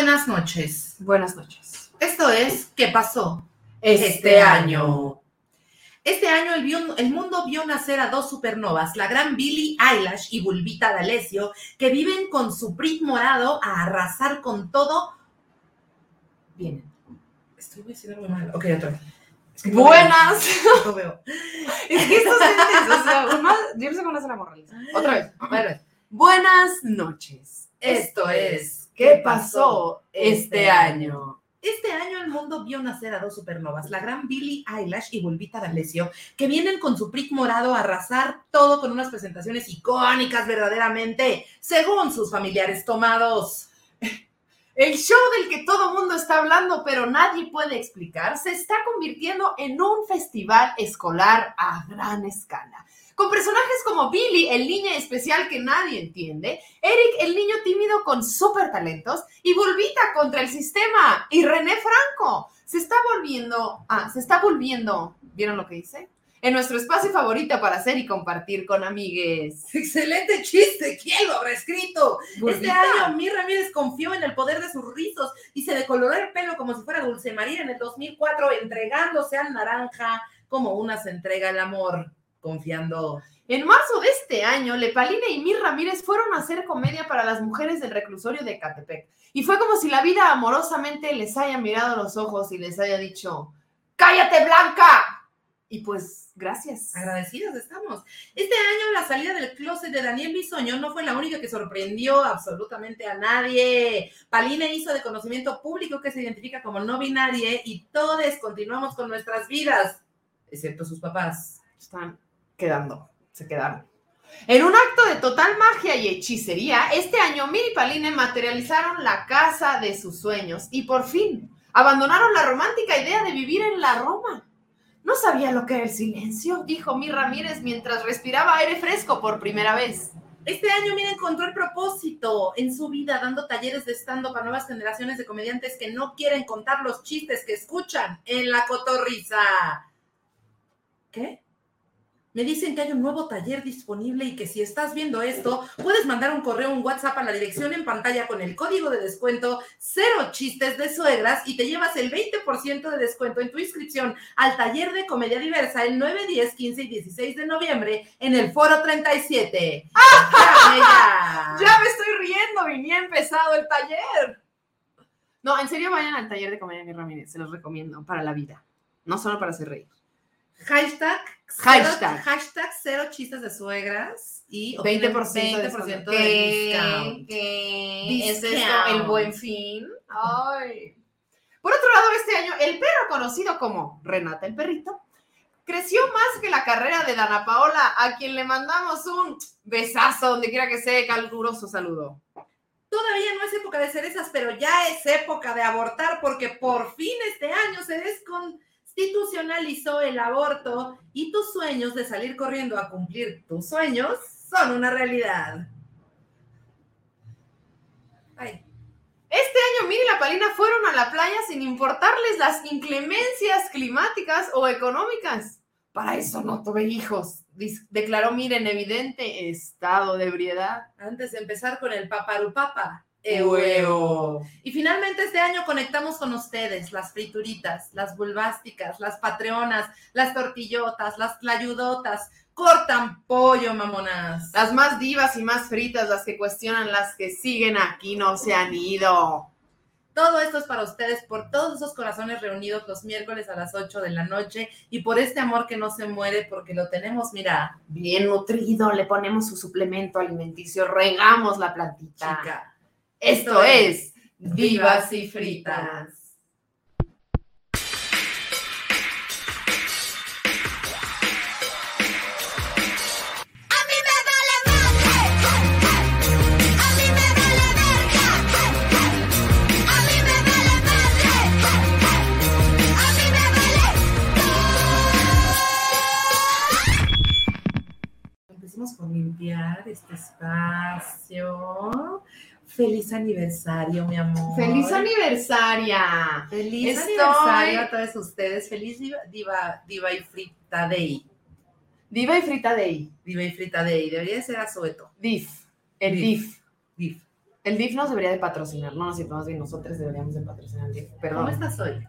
buenas noches. Buenas noches. Esto es ¿Qué pasó Este año. Este año el, vio- el mundo vio nacer a dos supernovas, la gran Billie Eilish y Bulbita D'Alessio, que viven con su Brit morado a arrasar con todo. Vienen. Estoy diciendo muy mal. Ok, otra vez. Es que Buenas. no veo. Es que estos entes, o sea, una, yo no sé cómo hace la morraliza. Otra vez. Bueno, Buenas noches. Esto es ¿Qué pasó este año? Este año el mundo vio nacer a dos supernovas, la gran Billie Eilish y Bulbita D'Alessio, que vienen con su prick morado a arrasar todo con unas presentaciones icónicas verdaderamente, según sus familiares tomados. El show del que todo mundo está hablando, pero nadie puede explicar, se está convirtiendo en un festival escolar a gran escala. Con personajes como Billy, el niño especial que nadie entiende, Eric, el niño tímido con súper talentos, y Bulbita contra el sistema, y René Franco. Se está volviendo, ah, se está volviendo, ¿vieron lo que dice? En nuestro espacio favorito para hacer y compartir con amigues. ¡Excelente chiste! ¿Quién lo habrá escrito? Este año Mir Ramírez confió en el poder de sus rizos y se decoloró el pelo como si fuera Dulce María en el 2004, entregándose al naranja como una se entrega el amor, confiando. En marzo de este año, Lepalina y Mir Ramírez fueron a hacer comedia para las mujeres del reclusorio de Catepec. Y fue como si la vida amorosamente les haya mirado los ojos y les haya dicho, ¡Cállate, Blanca! Y pues, gracias. Agradecidos estamos. Este año la salida del closet de Daniel Bisoño no fue la única que sorprendió absolutamente a nadie. Paline hizo de conocimiento público que se identifica como no binaria y todos continuamos con nuestras vidas, excepto sus papás. Están quedando, se quedaron. En un acto de total magia y hechicería, este año Mir y Paline materializaron la casa de sus sueños y por fin abandonaron la romántica idea de vivir en la Roma. No sabía lo que era el silencio, dijo Mir Ramírez mientras respiraba aire fresco por primera vez. Este año, mira, encontró el propósito en su vida, dando talleres de stand-up a nuevas generaciones de comediantes que no quieren contar los chistes que escuchan en la cotorriza. ¿Qué? Me dicen que hay un nuevo taller disponible y que si estás viendo esto, puedes mandar un correo un WhatsApp a la dirección en pantalla con el código de descuento cero chistes de suegras y te llevas el 20% de descuento en tu inscripción al taller de comedia diversa el 9, 10, 15 y 16 de noviembre en el Foro 37. ¡Ya, ella! Ya me estoy riendo y ni ha empezado el taller. No, en serio vayan al taller de comedia de Ramírez, se los recomiendo para la vida, no solo para hacer reír. Hashtag, Hashtag. Cero, hashtag cero chistes de suegras y 20% 20% de discount. ¿Qué? ¿Es esto el buen fin? Ay. Por otro lado, este año, el perro conocido como Renata el Perrito creció más que la carrera de Dana Paola, a quien le mandamos un besazo donde quiera que sea, caluroso saludo. Todavía no es época de cerezas, pero ya es época de abortar porque por fin este año se desconstitucionalizó el aborto y tus sueños de salir corriendo a cumplir tus sueños son una realidad. Este año, Miri y la Palina fueron a la playa sin importarles las inclemencias climáticas o económicas. Para eso no tuve hijos, declaró Miri en evidente estado de ebriedad. antes de empezar con el paparupapa. Huevo. Y finalmente este año conectamos con ustedes, las frituritas, las bulbásticas, las patreonas, las tortillotas, las tlayudotas. Cortan pollo, mamonas. Las más divas y más fritas, las que cuestionan, las que siguen aquí, no se han ido. Todo esto es para ustedes, por todos esos corazones reunidos los miércoles a las 8 de la noche y por este amor que no se muere porque lo tenemos, mira, Bien nutrido, le ponemos su suplemento alimenticio, regamos la plantita. chica. Esto es Vivas y fritas. Empecemos por limpiar este espacio. Feliz aniversario, mi amor. ¡Feliz aniversaria! Feliz Estoy- aniversario a todos ustedes. Feliz diva, diva, diva y frita day. Diva y frita day. Diva y frita day. Debería ser asueto. DIF. El DIF. DIF. El DIF nos debería de patrocinar, no, no es cierto, más bien nosotros deberíamos de patrocinar el DIF, ¿Cómo perdón. estás hoy?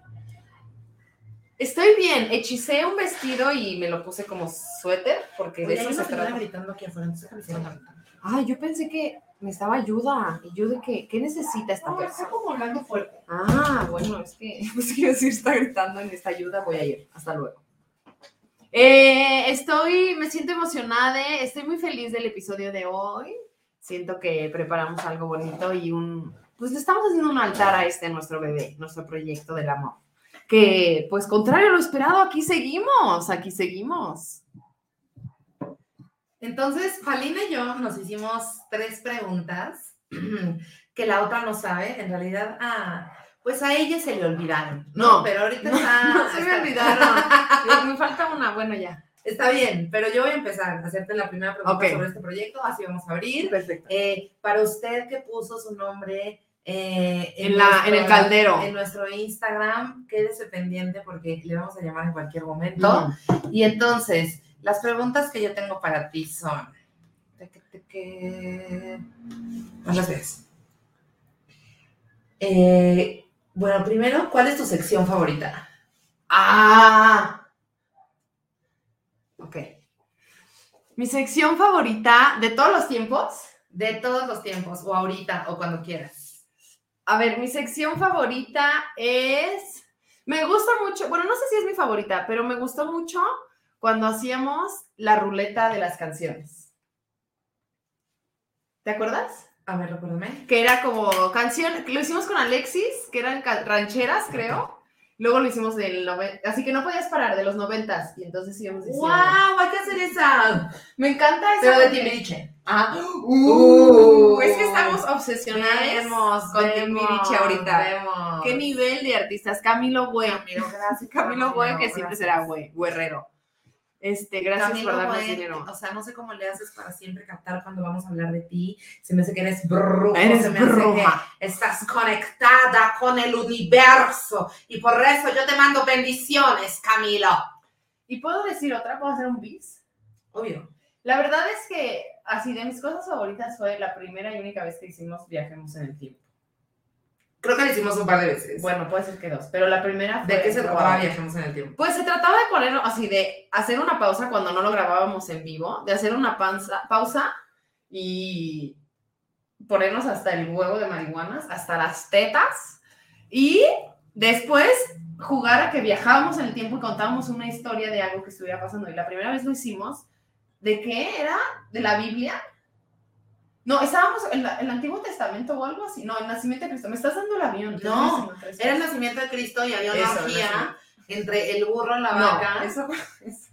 Estoy bien, hechicé un vestido y me lo puse como suéter, porque de Oye, eso se trata. gritando aquí afuera, entonces ventana. Ay, yo pensé que me estaba ayuda. ¿Y yo de qué? ¿Qué necesita esta persona? como hablando fuerte. Ah, bueno, es que, pues quiero decir, está gritando en esta ayuda, voy a ir. Hasta luego. Eh, estoy, me siento emocionada, estoy muy feliz del episodio de hoy. Siento que preparamos algo bonito y un, pues le estamos haciendo un altar a este nuestro bebé, nuestro proyecto del amor. Que, pues contrario a lo esperado, aquí seguimos, aquí seguimos. Entonces, Palina y yo nos hicimos tres preguntas que la otra no sabe. En realidad, ah, pues a ella se le olvidaron. No, pero ahorita No, está. no se me olvidaron. Me falta una, bueno, ya. Está bien, pero yo voy a empezar a hacerte la primera pregunta sobre este proyecto. Así vamos a abrir. Perfecto. Eh, para usted que puso su nombre eh, En, la, en el caldero. en nuestro Instagram, quédese pendiente porque le vamos a llamar en cualquier momento. Y entonces, las preguntas que yo tengo para ti son. No las ves. Eh, bueno, primero, ¿cuál es tu sección favorita? Ah. Ok. Mi sección favorita de todos los tiempos. De todos los tiempos, o ahorita, o cuando quieras. A ver, mi sección favorita es. Me gusta mucho, bueno, no sé si es mi favorita, pero me gustó mucho cuando hacíamos la ruleta de las canciones. ¿Te acuerdas? A ver, recuérdame. Que era como canción, lo hicimos con Alexis, que eran rancheras, creo. Luego lo hicimos del 90, así que no podías parar de los noventas. Y entonces íbamos diciendo. ¡Wow! Hay que hacer esa. Me encanta esa. Pero de Timbiriche. Ah, Uh, uh, es que estamos obsesionados Vemos, con Timbiriche ahorita. Vemos. ¿Qué nivel de artistas? Camilo Güey. Camilo, gracias. Camilo Güey, que siempre gracias. será güey, guerrero. Este, gracias Camilo por darnos Güey, dinero. O sea, no sé cómo le haces para siempre captar cuando vamos a hablar de ti. Se me hace que eres brujo. Eres se me hace bruja. que estás conectada con el universo. Y por eso yo te mando bendiciones, Camilo. ¿Y puedo decir otra? ¿Puedo hacer un bis? Obvio. La verdad es que, así, de mis cosas favoritas fue la primera y única vez que hicimos Viajemos en el Tiempo. Creo que lo hicimos un par de veces. Bueno, puede ser que dos, pero la primera fue... ¿De qué se trataba Viajemos en el Tiempo? Pues se trataba de poner así, de hacer una pausa cuando no lo grabábamos en vivo, de hacer una panza- pausa y ponernos hasta el huevo de marihuanas, hasta las tetas, y después jugar a que viajábamos en el tiempo y contábamos una historia de algo que estuviera pasando. Y la primera vez lo hicimos, ¿de qué era? ¿De la Biblia? No, estábamos en la- el Antiguo Testamento o algo así. No, el nacimiento de Cristo. Me estás dando el avión. No, Era el nacimiento de Cristo y había una Eso, el orgía entre el burro, la No, vaca. eso fue, eso,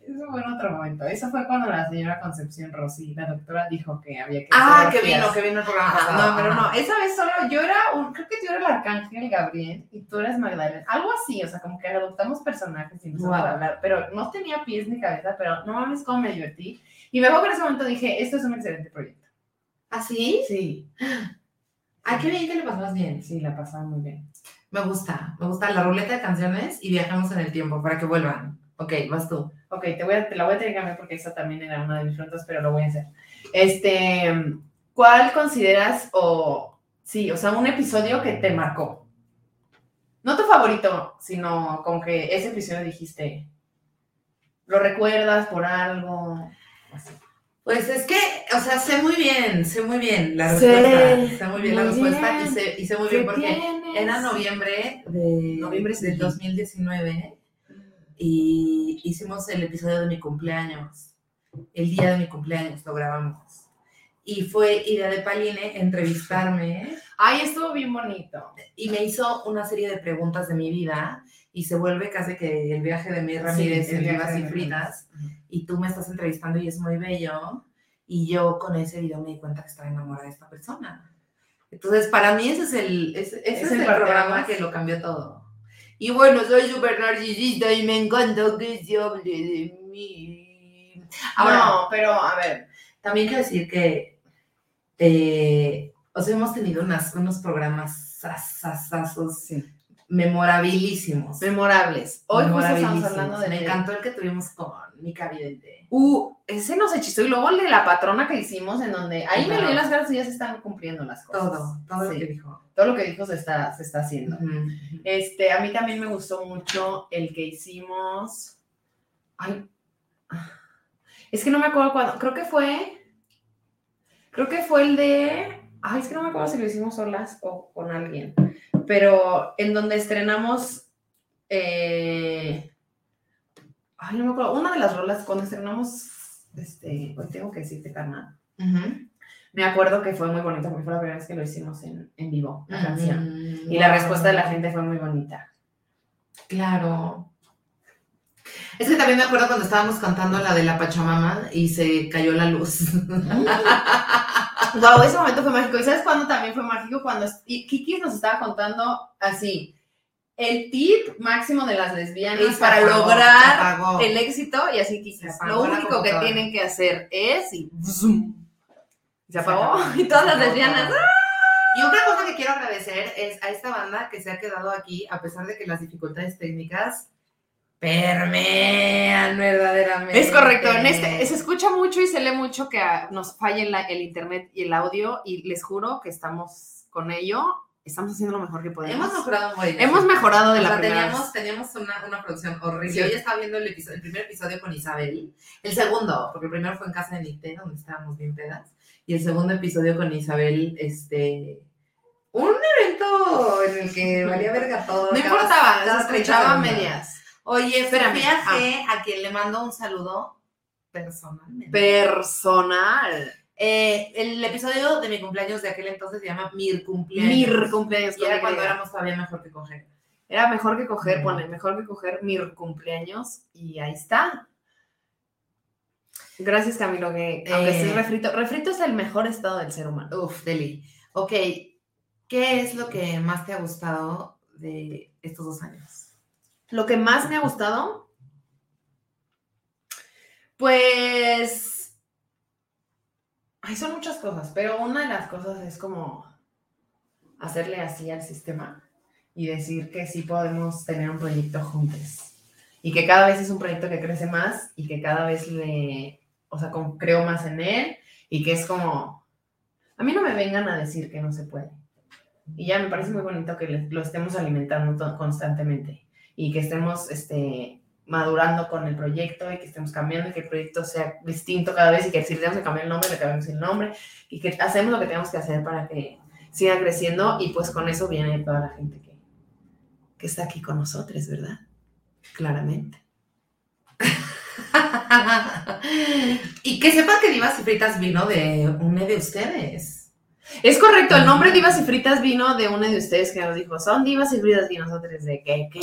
eso fue en otro momento. Eso fue cuando la señora Concepción Rossi, la doctora, dijo que había que. Ah, que vino, que vino el programa Ajá. No, pero no, esa vez solo yo era un, creo que yo era el arcángel Gabriel y tú eras Magdalena, algo así, o sea, como que adoptamos personajes y empezamos Guau. a hablar, pero no tenía pies ni cabeza, pero no mames cómo me divertí. Y me acuerdo que en ese momento dije, esto es un excelente proyecto. ¿Ah, sí? Sí, Ay, qué bien que le pasabas bien. sí, la pasaba muy bien. Me gusta, me gusta la ruleta de canciones y viajamos en el tiempo para que vuelvan. Ok, vas tú. Ok, te, voy a, te la voy a tener que cambiar porque esa también era una de mis preguntas, pero lo voy a hacer. Este, ¿cuál consideras o, sí, o sea, un episodio que te marcó? No tu favorito, sino como que ese episodio dijiste, ¿lo recuerdas por algo? Así. Pues es que, o sea, sé muy bien, sé muy bien la respuesta. Sé muy bien la respuesta bien. y sé, y sé muy bien ¿Qué porque tienes? era noviembre de Noviembre del sí. 2019 y hicimos el episodio de mi cumpleaños. El día de mi cumpleaños lo grabamos. Y fue idea de Paline entrevistarme Ay, estuvo bien bonito. y me hizo una serie de preguntas de mi vida y se vuelve casi que el viaje de mi Ramírez Sí, en Vivas y Mir Fritas y tú me estás entrevistando y es muy bello y yo con ese video me di cuenta que estaba enamorada de esta persona. Entonces, para mí ese es el, ese, ese Es el programa que lo cambió todo. Y bueno, soy súper narcisista y me encanta que se hable de mí. Ahora, no, pero a ver, también quiero decir que eh, o sea, hemos tenido unas, unos programas sasasazos sí, memorabilísimos. memorables. Hoy justo estamos hablando de Me encantó el que tuvimos con Mica Vidente. Uh, ese nos hechizó. Y luego el de la patrona que hicimos, en donde ahí me Claro. leí las caras y ya se están cumpliendo las cosas. Todo, todo lo que dijo. Todo lo que dijo se está, se está haciendo. Este, a mí también me gustó mucho el que hicimos. Ay. Es que no me acuerdo cuándo. Creo que fue. Creo que fue el de. Ay, es que no me acuerdo si lo hicimos solas o con alguien. Pero en donde estrenamos. eh, Ay, no me acuerdo. Una de las rolas, cuando estrenamos. Este. Hoy tengo que decirte, carnal. Me acuerdo que fue muy bonito porque fue la primera vez que lo hicimos en, en vivo, la canción. Y la respuesta de la gente fue muy bonita. Claro. Es que también me acuerdo cuando estábamos cantando la de la Pachamama y se cayó la luz. Wow, ese momento fue mágico. ¿Y sabes cuándo también fue mágico? Cuando y Kiki nos estaba contando así. El tip máximo de las lesbianas Y se para apagó, se lograr apagó. el éxito y así Kiki. Se apagó Lo único que tienen que hacer es y zoom. Se apagó. acabó. y todas Se las lesbianas. todo. Y otra cosa que quiero agradecer es a esta banda que se ha quedado aquí, a pesar de que las dificultades técnicas permean verdaderamente. Es correcto, en este se escucha mucho y se lee mucho que ah, nos falla el, el internet y el audio y les juro que estamos con ello, estamos haciendo lo mejor que podemos. Hemos mejorado muy bien. Hemos mejorado de O la sea, primera teníamos, vez. teníamos una, una producción horrible. Sí. Hoy estaba viendo el, episodio- el primer episodio con Isabel. El segundo, porque el primero fue en casa de Nicté, donde estábamos bien pedas. Y el segundo episodio con Isabel, este. Un evento en el que valía verga todo. No importaba, se 30 escuchaba medias. Oye, Espérame, Sofía G, a quien le mando un saludo personalmente. Personal. Eh, el episodio de mi cumpleaños de aquel entonces se llama Mir cumpleaños. Mir cumpleaños. Y era cuando éramos todavía mejor que coger. Era mejor que coger, Ujú. pone, mejor que coger mir cumpleaños y ahí está. Gracias, Camilo, que aunque Eh. estés refrito, refrito es el mejor estado del ser humano. Uf, Deli. Ok, ¿qué es lo que más te ha gustado de estos dos años? Lo que más me ha gustado, pues, ay, son muchas cosas, pero una de las cosas es como hacerle así al sistema y decir que sí podemos tener un proyecto juntos y que cada vez es un proyecto que crece más y que cada vez le, o sea, creo más en él y que es como, a mí no me vengan a decir que no se puede. Y ya me parece muy bonito que lo estemos alimentando constantemente y que estemos este, madurando con el proyecto y que estemos cambiando y que el proyecto sea distinto cada vez y que si tenemos que cambiar el nombre, le cambiamos el nombre y que hacemos lo que tenemos que hacer para que siga creciendo y pues con eso viene toda la gente que, que está aquí con nosotros, ¿verdad? Claramente. y que sepan que Divas y Fritas vino de una de ustedes. Es correcto, el nombre Divas y Fritas vino de una de ustedes que nos dijo, son Divas y Fritas y nosotros de ¿qué? ¿Qué?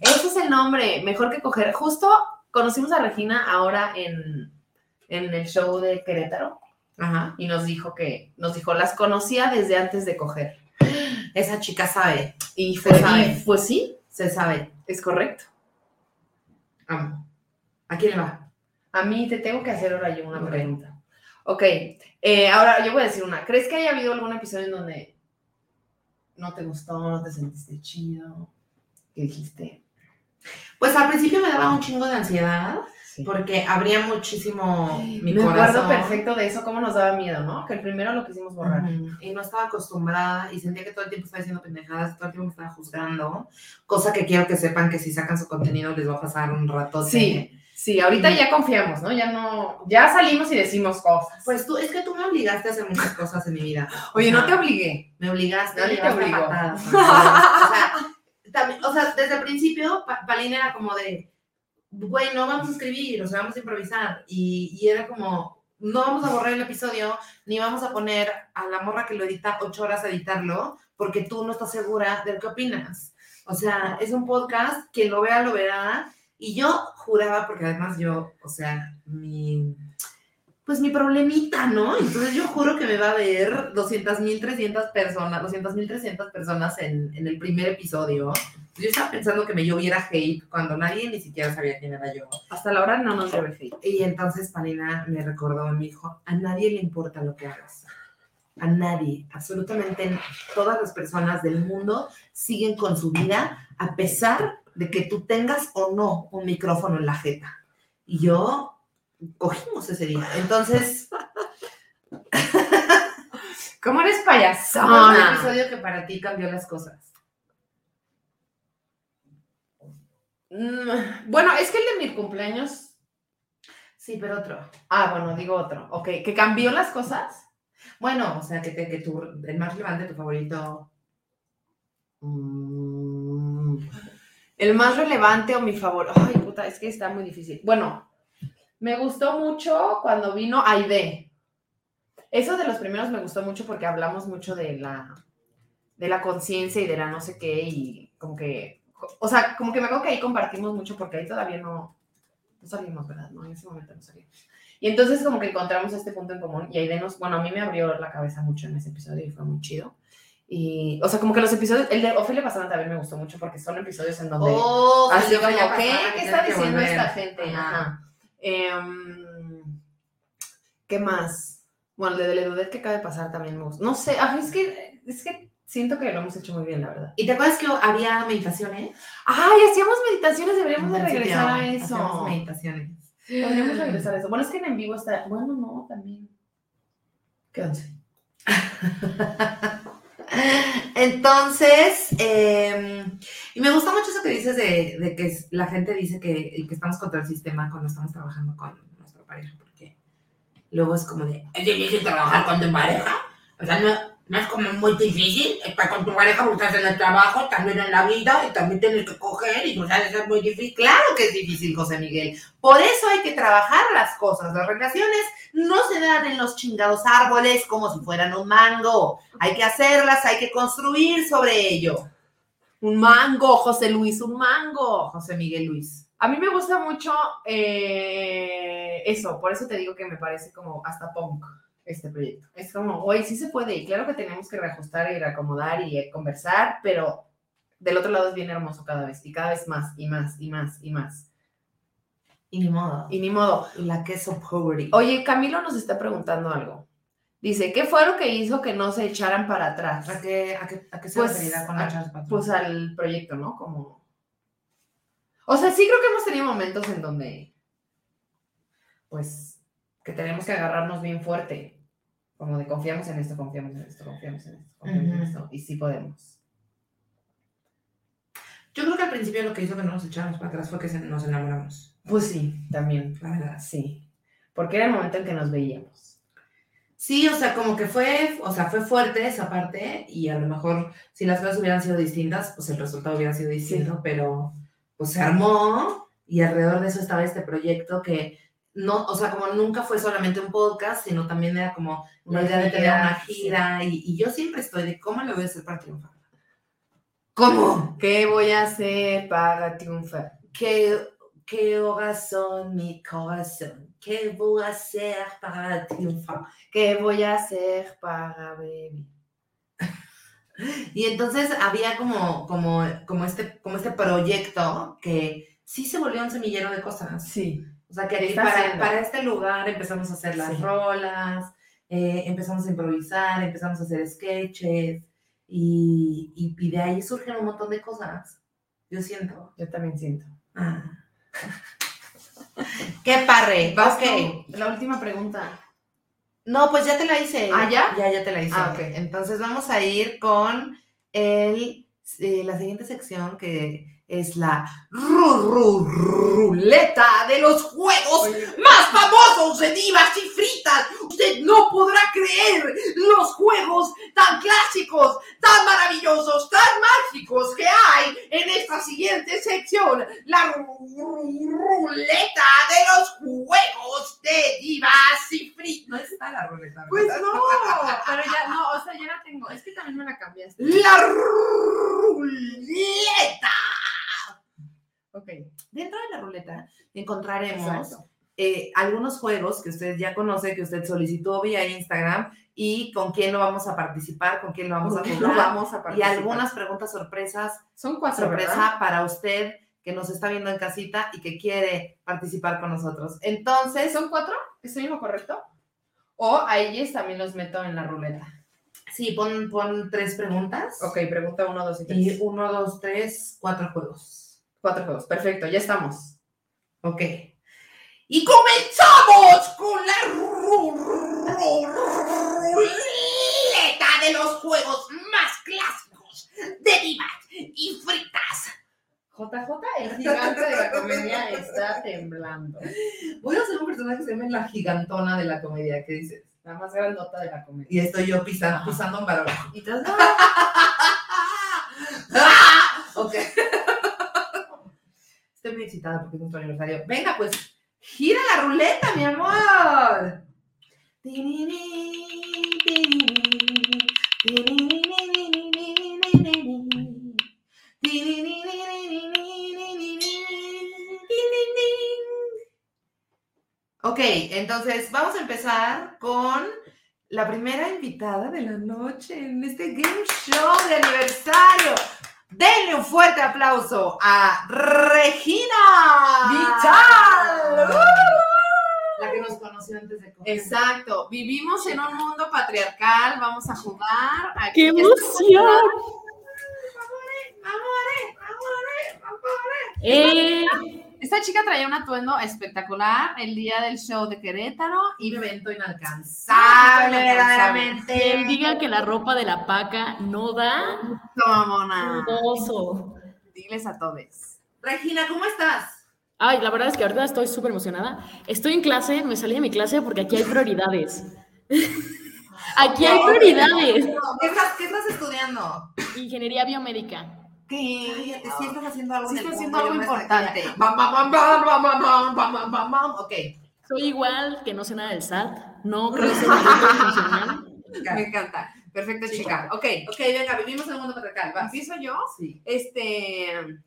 Ese es el nombre, mejor que coger. Justo conocimos a Regina ahora en, en el show de Querétaro Ajá. y nos dijo que, nos dijo, las conocía desde antes de coger. Esa chica sabe, Y Se sabe. pues sí, se sabe. es correcto. Amo. ¿A quién le va? A mí te tengo que hacer ahora yo una pregunta. Ok, eh, ahora yo voy a decir una. ¿Crees que haya habido algún episodio en donde no te gustó, no te sentiste chido? ¿Qué dijiste? Pues al principio me daba un chingo de ansiedad Sí. porque abría muchísimo mi Me corazón. acuerdo perfecto de eso, cómo nos daba miedo, ¿no? Que el primero lo quisimos borrar. Y no estaba acostumbrada y sentía que todo el tiempo estaba diciendo pendejadas, todo el tiempo me estaba juzgando. Cosa que quiero que sepan que si sacan su contenido les va a pasar un rato. Sí. Sí, ahorita ya confiamos, ¿no? Ya no, ya salimos y decimos cosas. Pues tú, es que tú me obligaste a hacer muchas cosas en mi vida. Oye, O no te obligué. Me obligaste, Nadie te obligó. patadas, ¿no? O sea, también- o sea, desde el principio, Pa- Palina era como de, güey, no vamos a escribir, o sea, vamos a improvisar. Y, y era como, no vamos a borrar el episodio, ni vamos a poner a la morra que lo edita ocho horas a editarlo, porque tú no estás segura de lo que opinas. O sea, es un podcast, quien lo vea, lo verá. Y yo juraba, porque además yo, o sea, mi, pues mi problemita, ¿no? Entonces yo juro que me va a ver 200 mil 300 personas, 200 mil 300 personas en, en el primer episodio. Yo estaba pensando que me lloviera hate cuando nadie ni siquiera sabía quién era yo. Hasta la hora no nos debe hate. Y entonces Palina me recordó me dijo, a nadie le importa lo que hagas. A nadie, absolutamente todas las personas del mundo siguen con su vida a pesar de que tú tengas o no un micrófono en la jeta. Y yo cogimos ese día. Entonces, ¿Cómo eres ¿cuál fue el payasona? episodio que para ti cambió las cosas? Mm, Bueno, es que el de mi cumpleaños. Sí, pero otro. Ah, bueno, digo otro. Ok, que cambió las cosas. Bueno, o sea, que, que tu, el más relevante, tu favorito. Mm, El más relevante o mi favorito. Ay, puta, es que está muy difícil. Bueno, me gustó mucho cuando vino Aide. Eso de los primeros me gustó mucho porque hablamos mucho de la, de la conciencia y de la no sé qué y como que, o sea, como que me acuerdo que ahí compartimos mucho porque ahí todavía no, no salimos, ¿verdad? No, en ese momento no salimos. Y entonces como que encontramos este punto en común y Aide nos, bueno, a mí me abrió la cabeza mucho en ese episodio y fue muy chido. Y, o sea, como que los episodios, el de Ofelia Pastrana también me gustó mucho porque son episodios en donde... Oh, Así como, ¿qué? ¿Qué está diciendo volver. esta gente? Ajá. Ajá. Em, ¿Qué más? Bueno, el de Ledudet que acaba de pasar también me gusta. No sé, ajá, es que, es que siento que lo hemos hecho muy bien, la verdad. ¿Y te acuerdas que había meditaciones? Ay, hacíamos meditaciones, deberíamos de regresar a hacíamos eso. meditaciones. Deberíamos regresar a eso. Bueno, es que en en vivo está. Bueno, no, también. Quédense. Entonces, eh, y me gusta mucho eso que dices de, que la gente dice que, que estamos contra el sistema cuando estamos trabajando con nuestra pareja, porque luego es como de, ¿Es difícil trabajar con tu pareja? O sea, no, no es como muy difícil. Estar con tu pareja, estás en el trabajo, también en la vida, y también tienes que coger, y pues es muy difícil. claro que es difícil, José Miguel. Por eso hay que trabajar las cosas. Las relaciones no se dan en los chingados árboles como si fueran un mango. Hay que hacerlas, hay que construir sobre ello. Un mango, José Luis, un mango. José Miguel Luis. A mí me gusta mucho eh, eso, por eso te digo que me parece como hasta punk este proyecto. Es como, oye, sí se puede, y claro que tenemos que reajustar y reacomodar y eh, conversar, pero del otro lado es bien hermoso cada vez, y cada vez más, y más, y más, y más. Y ni modo. Y ni modo. Y la queso poverty. Oye, Camilo nos está preguntando algo. Dice, ¿qué fue lo que hizo que no se echaran para atrás? ¿A qué, a qué, a qué se Pues, referirá con a- la Charles Patrón? Pues al proyecto, ¿no? Como... O sea, sí creo que hemos tenido momentos en donde, pues, que tenemos que agarrarnos bien fuerte. Como de confiamos en esto, confiamos en esto, confiamos en esto, confiamos en esto. Y sí podemos. Yo creo que al principio lo que hizo que no nos echáramos para atrás fue que nos enamoramos, Pues sí, también. la verdad. Sí. Porque era el momento en que nos veíamos. Sí, o sea, como que fue, o sea, fue fuerte esa parte y a lo mejor si las cosas hubieran sido distintas, pues el resultado hubiera sido distinto, pero pues se armó y alrededor de eso estaba este proyecto que no, o sea, como nunca fue solamente un podcast, sino también era como una idea de tener gira, una sí. gira y, y yo siempre estoy de cómo le voy a hacer para triunfar. ¿Cómo? ¿Qué voy a hacer para triunfar? ¿Qué, qué corazón, mi corazón? ¿Qué voy a hacer para triunfar? ¿Qué voy a hacer para baby? Y entonces había como, como, como, este, como este proyecto que sí se volvió un semillero de cosas. Sí. O sea, que para, para este lugar empezamos a hacer las Sí. rolas, eh, empezamos a improvisar, empezamos a hacer sketches y, y, y de ahí surgen un montón de cosas. Yo siento. Yo también siento. Ah. ¡Qué parre! Vas ok. La última pregunta. No, pues ya te la hice. ¿Ah, ya? Ya, ya te la hice. Ah, ok. Entonces vamos a ir con el, eh, la siguiente sección que es la ru- ru- ruleta de los juegos más famosos de divas y fritas. Usted no podrá creer los juegos tan clásicos, tan maravillosos, tan mágicos que hay en esta siguiente sección. La ru- ru- ruleta de los juegos de divas y fritas. No está la ruleta. Pues no, pero ya no, o sea, ya la tengo. Es que también me la cambiaste. La ruleta. Ok. Dentro de la ruleta encontraremos eh, algunos juegos que usted ya conoce, que usted solicitó vía Instagram y con quién lo vamos a participar, con quién lo vamos a ¿Por qué jugar. no vamos a y algunas preguntas sorpresas, Son cuatro, sorpresa ¿verdad? para usted que nos está viendo en casita y que quiere participar con nosotros. Entonces, ¿Son cuatro? ¿Estoy en lo correcto? O a ellos también los meto en la ruleta. sí, pon, pon tres preguntas. Ok, pregunta uno, dos y tres. Y uno, dos, tres, cuatro juegos. Cuatro juegos. Perfecto, ya estamos. Ok. Y comenzamos con la ru- ru- ruleta de los juegos más clásicos de divas y fritas. JJ, el gigante de la comedia, está temblando. Voy a hacer un personaje que se llame la gigantona de la comedia. ¿Qué dices? La más grandota de la comedia. Y estoy yo pisando, pisando un varón. Y tras ok. Estoy muy excitada porque es nuestro aniversario. Venga, pues, gira la ruleta, mi amor. Ok, entonces vamos a empezar con la primera invitada de la noche en este game show de aniversario. Denle un fuerte aplauso a Regina Vital. La que nos conoció antes de comer. Exacto. Vivimos en un mundo patriarcal. Vamos a jugar. Aquí ¡Qué emoción! Amore, amore, amore. Eh, Esta chica traía un atuendo espectacular el día del show de Querétaro Un y evento inalcanzable, verdaderamente. quien diga que la ropa de la paca no da, mamona. dudoso. Diles a todos. Regina, ¿cómo estás? Ay, la verdad es que ahorita estoy súper emocionada. Estoy en clase, me salí de mi clase porque aquí hay prioridades. Aquí hay prioridades. ¿Qué estás, qué estás estudiando? Ingeniería biomédica. ¿Qué? te sientas haciendo algo, sí, haciendo algo importante. Ok. Soy igual que no sé nada del SAT. No creo que sea. Me encanta. Perfecto, sí, chica. Ok, ok, venga, vivimos en un mundo patriarcal. ¿Empiezo yo? Sí. Este.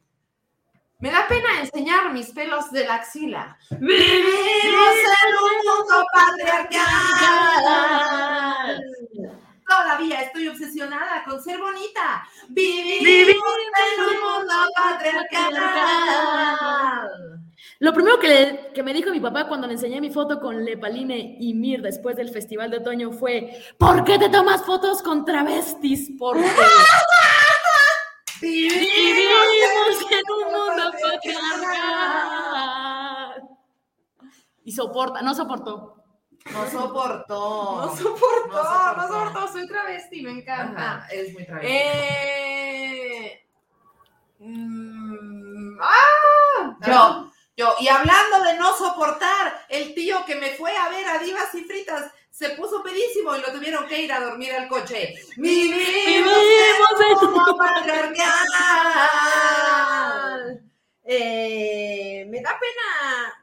Me da pena enseñar mis pelos de la axila. ¡Vivimos en un mundo patriarcal! Todavía estoy obsesionada con ser bonita. Vivimos en un mundo patriarcal. Lo primero que, le- que me dijo mi papá cuando le enseñé mi foto con Lepaline y Mir después del Festival de Otoño fue ¿Por qué te tomas fotos con travestis? Porque vivimos en un mundo patriarcal. Y soporta, no soportó. No soportó. No soportó, No soportó. no soportó. Soy travesti, me encanta. Ajá, eres muy travieso. Eh. mm, ¡Ah! Yo, yo, y hablando de no soportar, el tío que me fue a ver a Divas y Fritas se puso pedísimo y lo tuvieron que ir a dormir al coche. Vivimos en un mundo patriarcal. Eh, me da pena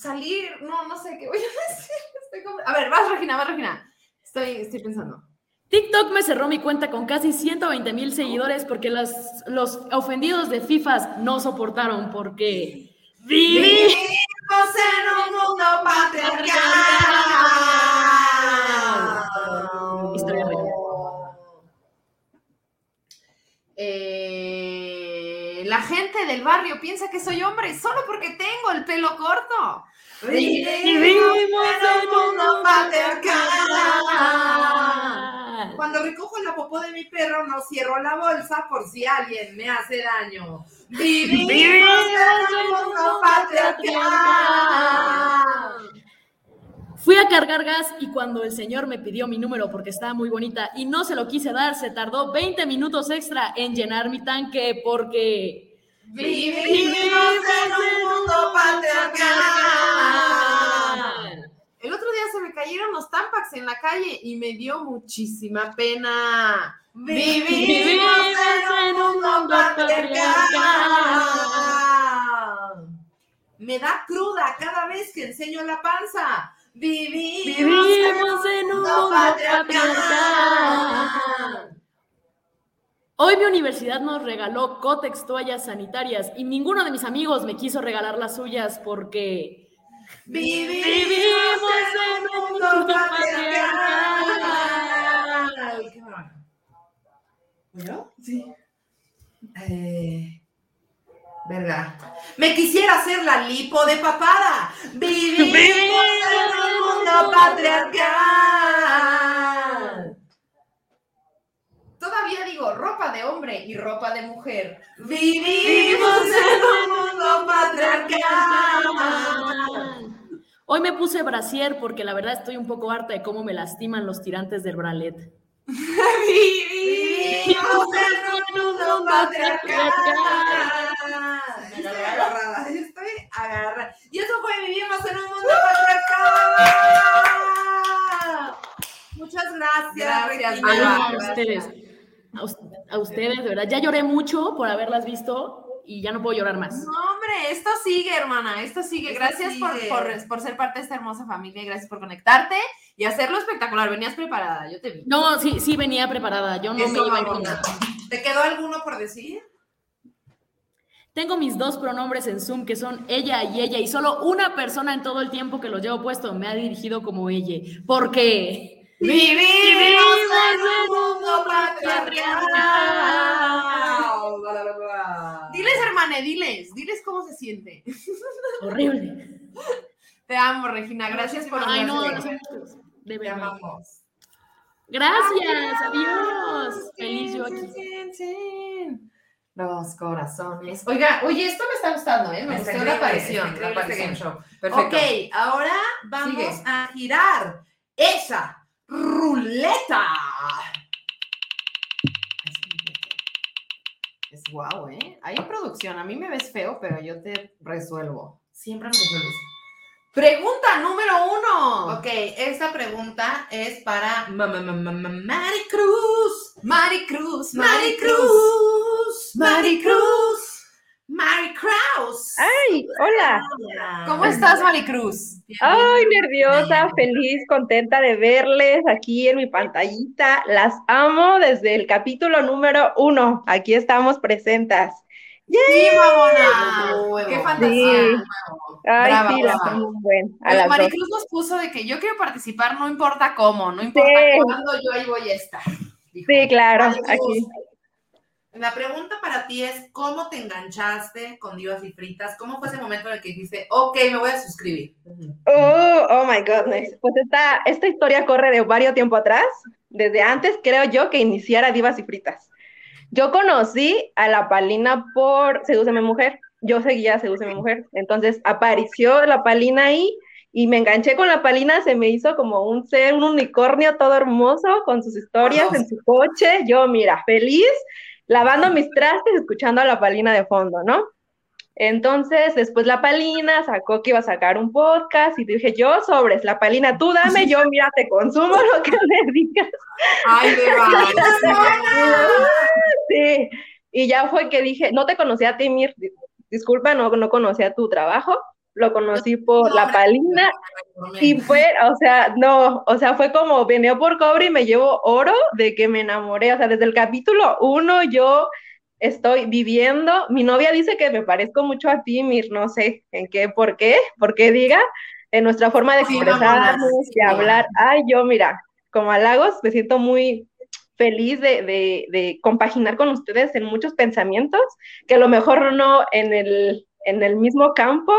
salir. No, no sé qué voy a decir. Estoy como- A ver, vas, Regina, vas, Regina. Estoy, estoy pensando. TikTok me cerró mi cuenta con casi 120 mil seguidores porque los, los ofendidos de FIFA no soportaron porque Vivimos en un mundo patriarcal. Historia real. Eh, gente del barrio piensa que soy hombre solo porque tengo el pelo corto. Vivimos en un mundo patriarcal. Cuando recojo la popó de mi perro, no cierro la bolsa por si alguien me hace daño. Vivimos en un mundo patriarcal. Fui a cargar gas y cuando el señor me pidió mi número porque estaba muy bonita y no se lo quise dar, se tardó 20 minutos extra en llenar mi tanque porque Vivimos en un mundo patriarcal. El otro día se me cayeron los tampax en la calle y me dio muchísima pena. Vivimos en un mundo patriarcal. Me da cruda cada vez que enseño la panza. Vivimos, vivimos en un mundo patriarcal. Hoy mi universidad nos regaló cótex toallas sanitarias y ninguno de mis amigos me quiso regalar las suyas porque Vivimos, en un mundo patriarcal. ¿Yo? Sí. Eh, verga. Me quisiera hacer la lipo de papada. Vivimos en un mundo patriarcal. Todavía digo ropa de hombre y ropa de mujer. Vivimos en un mundo patriarcal. Hoy me puse brasier porque la verdad estoy un poco harta de cómo me lastiman los tirantes del bralet. Vivimos en un mundo patriarcal. Estoy agarrada, estoy agarrada. Y eso fue Vivimos en un mundo patriarcal. Muchas gracias. Gracias. Beba. a ustedes. A, us- a ustedes, de verdad. Ya lloré mucho por haberlas visto y ya no puedo llorar más. No, hombre, esto sigue, hermana, esto sigue. Esto Gracias por- sigue. Por, por ser parte de esta hermosa familia y gracias por conectarte y hacerlo espectacular. Venías preparada, yo te vi. No, sí, sí venía preparada. Yo no Eso, me iba a ir con mamona. nada. ¿Te quedó alguno por decir? Tengo mis dos pronombres en Zoom que son ella y ella y solo una persona en todo el tiempo que los llevo puesto me ha dirigido como ella. Porque Vivimos en un mundo patriarcal. Diles, hermane, diles, diles cómo se siente. horrible. Te amo, Regina. Gracias por Ay, no, de Te verdad. amamos. Gracias, adiós. Feliz yo aquí. Los corazones. Oiga, oye, esto me está gustando, ¿eh? Me Está gustó la aparición. La aparición. este game show. Perfecto. Ok, ahora vamos Sigue. a girar esa ruleta. Es guau, ¿eh? Hay producción. A mí me ves feo, pero yo te resuelvo. Siempre nos resuelves. Pregunta número uno. Ok, esta pregunta es para ma- ma- ma- ma- ma- Mari Cruz. Ay, hola. ¿Cómo estás, Mari Cruz? Ay, nerviosa, feliz, contenta de verles aquí en mi pantallita. Las amo desde el capítulo número uno. Aquí estamos presentas. Sí, mamona. Qué fantasía. Sí. Ay, Brava, sí, las brava. amo un buen. A Oye, las dos. Maricruz nos puso de que yo quiero participar, no importa cómo, no importa Sí. cuándo, yo ahí voy a estar. dijo. Sí, claro, aquí. La pregunta para ti es, ¿cómo te enganchaste con Divas y Fritas? ¿Cómo fue ese momento en el que dijiste, ok, me voy a suscribir? Oh, oh my goodness. Pues esta, esta historia corre de varios tiempo atrás, desde antes, creo yo, que iniciara Divas y Fritas. Yo conocí a la Palina por Sedúceme Mujer. Yo seguía Sedúceme Mujer. Entonces apareció la Palina ahí y me enganché con la Palina. Se me hizo como un ser, un unicornio todo hermoso con sus historias en su coche. Yo, mira, feliz, lavando mis trastes, escuchando a la Palina de fondo, ¿no? Entonces, después la Palina sacó que iba a sacar un podcast y dije, yo sobres, la Palina, tú dame, yo mira, te consumo lo que me digas. Ay, Sí, y ya fue que dije, no te conocía a ti, Mir, disculpa, no, no conocía tu trabajo, lo conocí por la Palina y fue, o sea, no, o sea, fue como venía por cobre y me llevo oro de que me enamoré, o sea, desde el capítulo uno yo estoy viviendo, mi novia dice que me parezco mucho a ti, Mir, no sé en qué, por qué, por qué diga, en nuestra forma de expresarnos, sí, mamona. hablar, ay, yo, mira, como halagos, me siento muy feliz de, de, de compaginar con ustedes en muchos pensamientos, que a lo mejor no en el, en el mismo campo,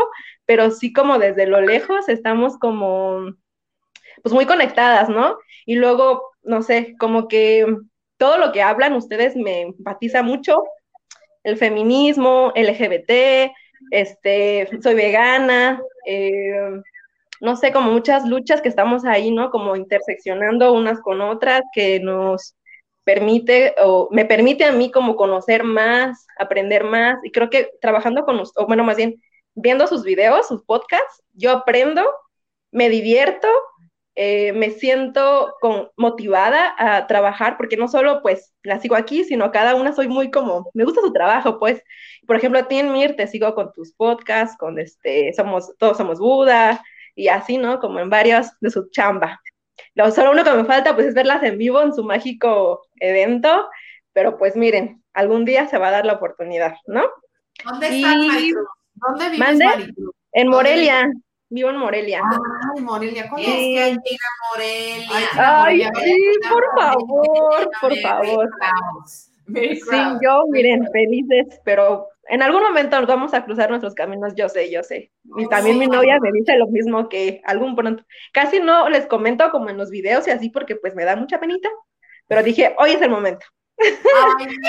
pero sí como desde lo lejos estamos como, pues muy conectadas, ¿no? Y luego, no sé, como que todo lo que hablan ustedes me empatiza mucho, el feminismo, LGBT, este, soy vegana, eh, no sé, como muchas luchas que estamos ahí, ¿no? Como interseccionando unas con otras, que nos permite, o me permite a mí como conocer más, aprender más, y creo que trabajando con, o bueno, más bien, viendo sus videos, sus podcasts, yo aprendo, me divierto, eh, me siento con, motivada a trabajar, porque no solo pues la sigo aquí, sino cada una soy muy como, me gusta su trabajo, pues, por ejemplo, a ti en Mir te sigo con tus podcasts, con este, somos, todos somos Buda, y así, ¿no? Como en varios de su chamba. Lo solo uno que me falta pues es verlas en vivo en su mágico evento, pero pues miren, algún día se va a dar la oportunidad, ¿no? ¿Dónde Y- estás, Maricruz? ¿Dónde vives. En ¿Dónde Morelia, vivo en Morelia. Ay, Morelia, ¿cuál Es es? que hay Morelia. Ay, Ay, Morelia, sí, por favor, por favor. Sí, yo, miren, felices, pero en algún momento nos vamos a cruzar nuestros caminos, yo sé, yo sé. Y Oh, también mi sí. novia me dice lo mismo que algún pronto. Casi no les comento como en los videos y así porque pues me da mucha penita, pero dije, hoy es el momento. Ay, muchas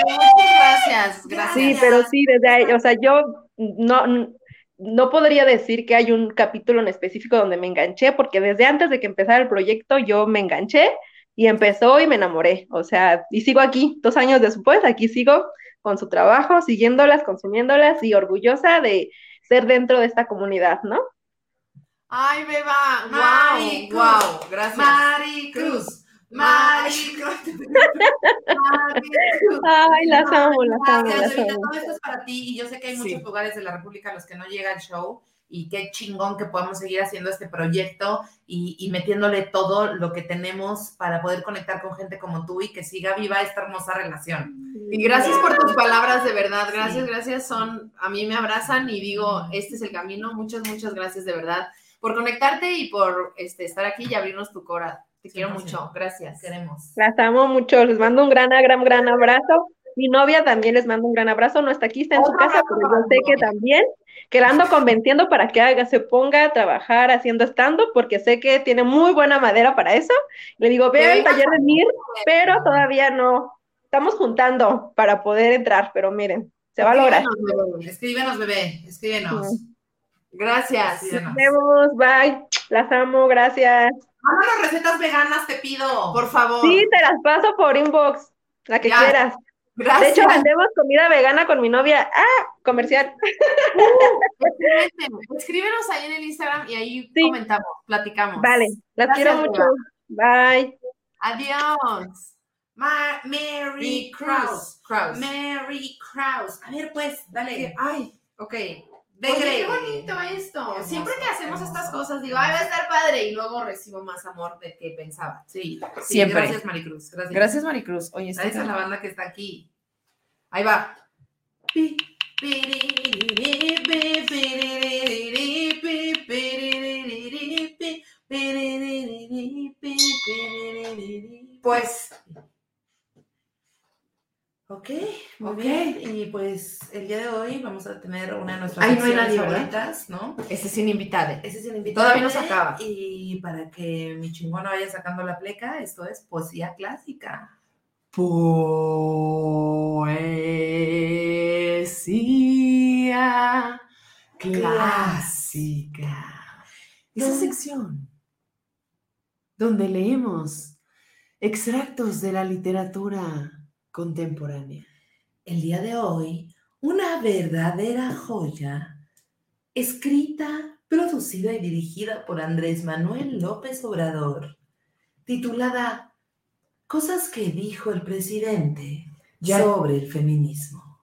gracias, gracias. Sí, pero sí, desde ahí, o sea, yo no, no podría decir que hay un capítulo en específico donde me enganché, porque desde antes de que empezara el proyecto yo me enganché y empezó y me enamoré. O sea, y sigo aquí, dos años después, aquí sigo con su trabajo, siguiéndolas, consumiéndolas y orgullosa de ser dentro de esta comunidad, ¿no? Ay, Beba, wow, wow, gracias. Maricruz. Ay, las amo, las amo, Gracias, las amo. todo esto es para ti y yo sé que hay Sí. muchos lugares de la República a los que no llega el show y qué chingón que podamos seguir haciendo este proyecto y, y metiéndole todo lo que tenemos para poder conectar con gente como tú y que siga viva esta hermosa relación. Y gracias por tus palabras, de verdad. Gracias, Sí. gracias. Son, a mí me abrazan y digo, este es el camino. Muchas, muchas gracias de verdad por conectarte y por este, estar aquí y abrirnos tu cora. Te quiero 100%. mucho. Gracias. Queremos. Las amo mucho, les mando un gran, gran, gran abrazo. Mi novia también les mando un gran abrazo, no está aquí, está en su casa, pero yo sé que también, que la ando convenciendo para que haga, se ponga a trabajar haciendo stand-up, porque sé que tiene muy buena madera para eso. Le digo, ve al taller de Mir, pero todavía no. Estamos juntando para poder entrar, pero miren, se va a lograr. Escríbenos, bebé. Escríbenos. Gracias. Nos vemos, bye. Las amo, gracias. Mándanos recetas veganas, te pido. Por favor. Sí, te las paso por inbox, la que Ya. quieras. De Gracias. hecho, vendemos comida vegana con mi novia. Ah, comercial. Escríbete, Escríbenos ahí en el Instagram y ahí Sí. comentamos, platicamos. Vale, las Gracias, quiero mucho. Bye. Adiós. Ma- Mary Krause. Kraus. Mary Krause. A ver, pues, dale. Ay, ok. Oye, qué bonito esto. Siempre que hacemos estas cosas, digo, ay, va a estar padre. Y luego recibo más amor del que pensaba. Sí, sí, Siempre. Gracias, Maricruz. Gracias. Gracias, Maricruz. Oye, Gracias a la banda que está aquí. Ahí va. Pues. Ok, muy bien. Y pues el día de hoy vamos a tener una de nuestras Ahí no hay nadie, favoritas, ¿no? Este sin invitade. Ese es el invitado. Todavía no se acaba. Y para que mi chingona vaya sacando la pleca, esto es poesía clásica. Poesía clásica. Esa sección donde leemos extractos de la literatura contemporánea. El día de hoy, una verdadera joya, escrita, producida y dirigida por Andrés Manuel López Obrador, titulada Cosas que dijo el presidente Ya. sobre el feminismo.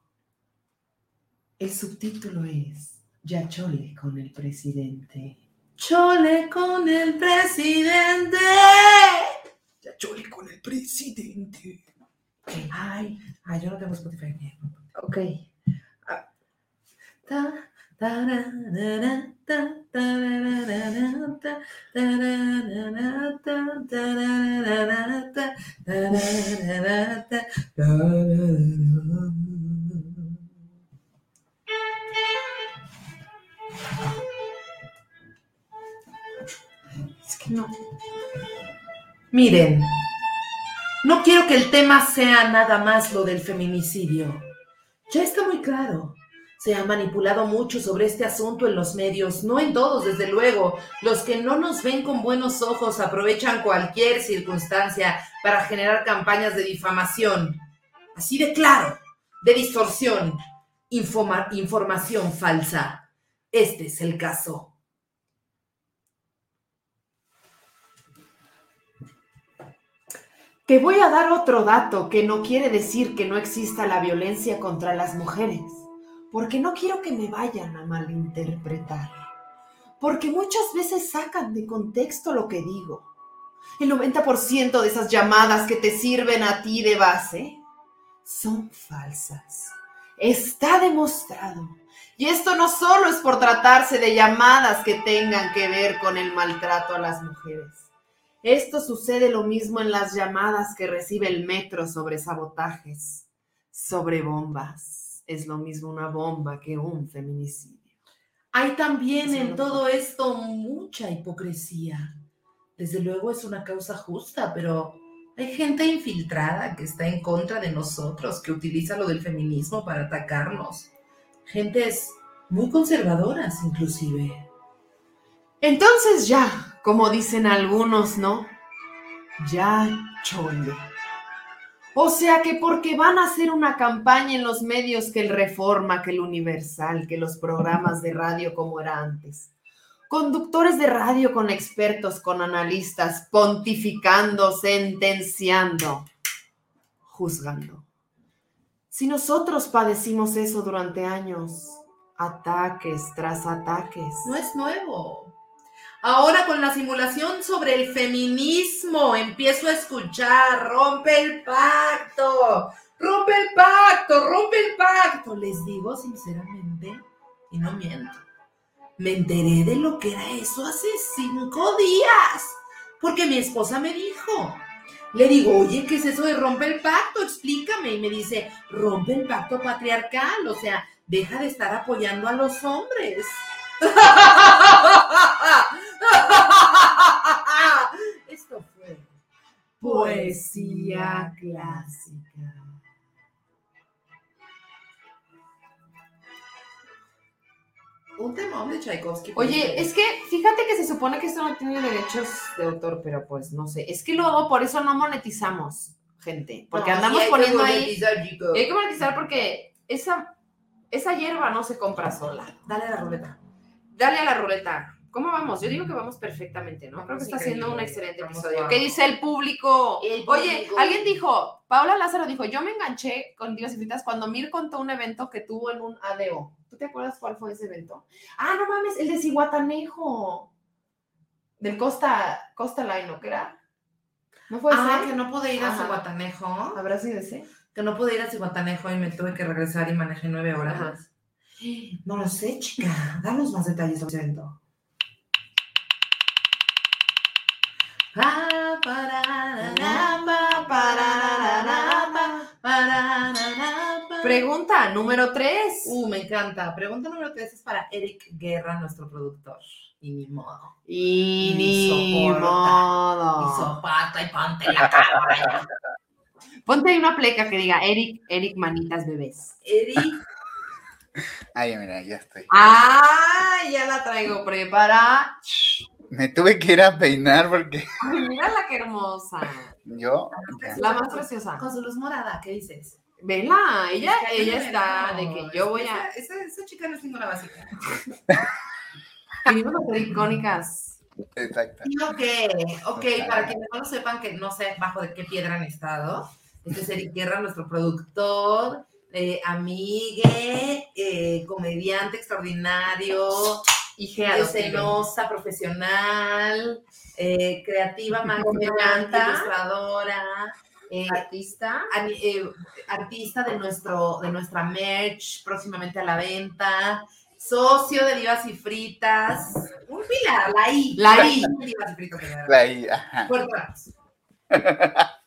El subtítulo es Ya chole con el presidente. Chole con el presidente. Ya chole con el presidente. Ay, ay, yo no tengo Spotify. Ok. Ta, ta. Es que no. Miren, no quiero que el tema sea nada más lo del feminicidio. Ya está muy claro. Se ha manipulado mucho sobre este asunto en los medios, no en todos, desde luego. Los que no nos ven con buenos ojos aprovechan cualquier circunstancia para generar campañas de difamación. Así de claro, de distorsión, informa- información falsa. Este es el caso. Te voy a dar otro dato que no quiere decir que no exista la violencia contra las mujeres, porque no quiero que me vayan a malinterpretar, porque muchas veces sacan de contexto lo que digo. El 90% de esas llamadas que te sirven a ti de base son falsas. Está demostrado. Y esto no solo es por tratarse de llamadas que tengan que ver con el maltrato a las mujeres. Esto sucede lo mismo en las llamadas que recibe el metro sobre sabotajes, sobre bombas. Es lo mismo una bomba que un feminicidio. Hay también Eso en no todo esto mucha hipocresía. Desde luego es una causa justa, pero Hay gente infiltrada que está en contra de nosotros, que utiliza lo del feminismo para atacarnos. Gentes muy conservadoras, inclusive. Entonces ya, como dicen algunos, ¿no? Ya chole. O sea que porque van a hacer una campaña en los medios que el Reforma, que el Universal, que los programas de radio como era antes. Conductores de radio con expertos, con analistas, pontificando, sentenciando, juzgando. Si nosotros padecimos eso durante años, ataques tras ataques. No es nuevo. Ahora con la simulación sobre el feminismo empiezo a escuchar, rompe el pacto, rompe el pacto, rompe el pacto. Les digo sinceramente, y no miento, me enteré de lo que era eso hace cinco días, porque mi esposa me dijo. Le digo, oye, ¿qué es eso de rompe el pacto? Explícame. Y me dice, rompe el pacto patriarcal, o sea, deja de estar apoyando a los hombres. Esto fue Poesía clásica. un temón de Tchaikovsky. Oye, es que fíjate que se supone que esto no tiene derechos de autor, pero pues no sé. Es que luego por eso no monetizamos, gente. Porque No, andamos sí poniendo ahí. y hay que monetizar porque esa, esa hierba no se compra sola. Dale a la ruleta. Dale a la ruleta. ¿Cómo vamos? Yo digo que vamos perfectamente, ¿no? Creo que está siendo un excelente Vamos, episodio. vamos. ¿Qué dice el público? El Oye, alguien dijo, Paula Lázaro dijo, yo me enganché con Divas y Fritas cuando Mir contó un evento que tuvo en un ADO. ¿Tú te acuerdas cuál fue ese evento? Ah, no mames, el de Cihuatanejo. Del Costa, Costa Line, ¿no? ¿Qué era? ¿No fue Ah, ese? que no pude ir a Ajá. Cihuatanejo. ¿Habrá sido ese? Que no pude ir a Cihuatanejo y me tuve que regresar y manejé nueve horas. Ajá. No lo sé, chica. Danos más detalles pa. Pregunta número 3. Uh, me encanta. Pregunta número tres es para Eric Guerra, nuestro productor. Y ni modo. y Ni ni soporta. modo. Y sopata y ponte la cámara. Ponte ahí una pleca que diga Eric, Eric Manitas Bebés. Eric. Ay, mira, ya estoy. ¡Ah! Ya la traigo preparada. Me tuve que ir a peinar porque Ay, mírala qué hermosa. yo. ya. La más preciosa. Con su luz morada, ¿qué dices? Vela, ella, Es que ella me está de que yo voy a. Esa, esa, esa chica no es ninguna básica. Venimos a ser icónicas. Exacto. Y ok, ok, para quienes no lo sepan, que no sé bajo de qué piedra han estado, este es Eric Guerra, nuestro productor, eh, amigue, eh, comediante extraordinario, Hija escenosa, profesional, eh, creativa, magna, ilustradora, eh, artista. eh, artista de, nuestro, de nuestra merch, próximamente a la venta, socio de Divas y Fritas, un pilar, la I. La I. Divas y Fritas. La I, ajá.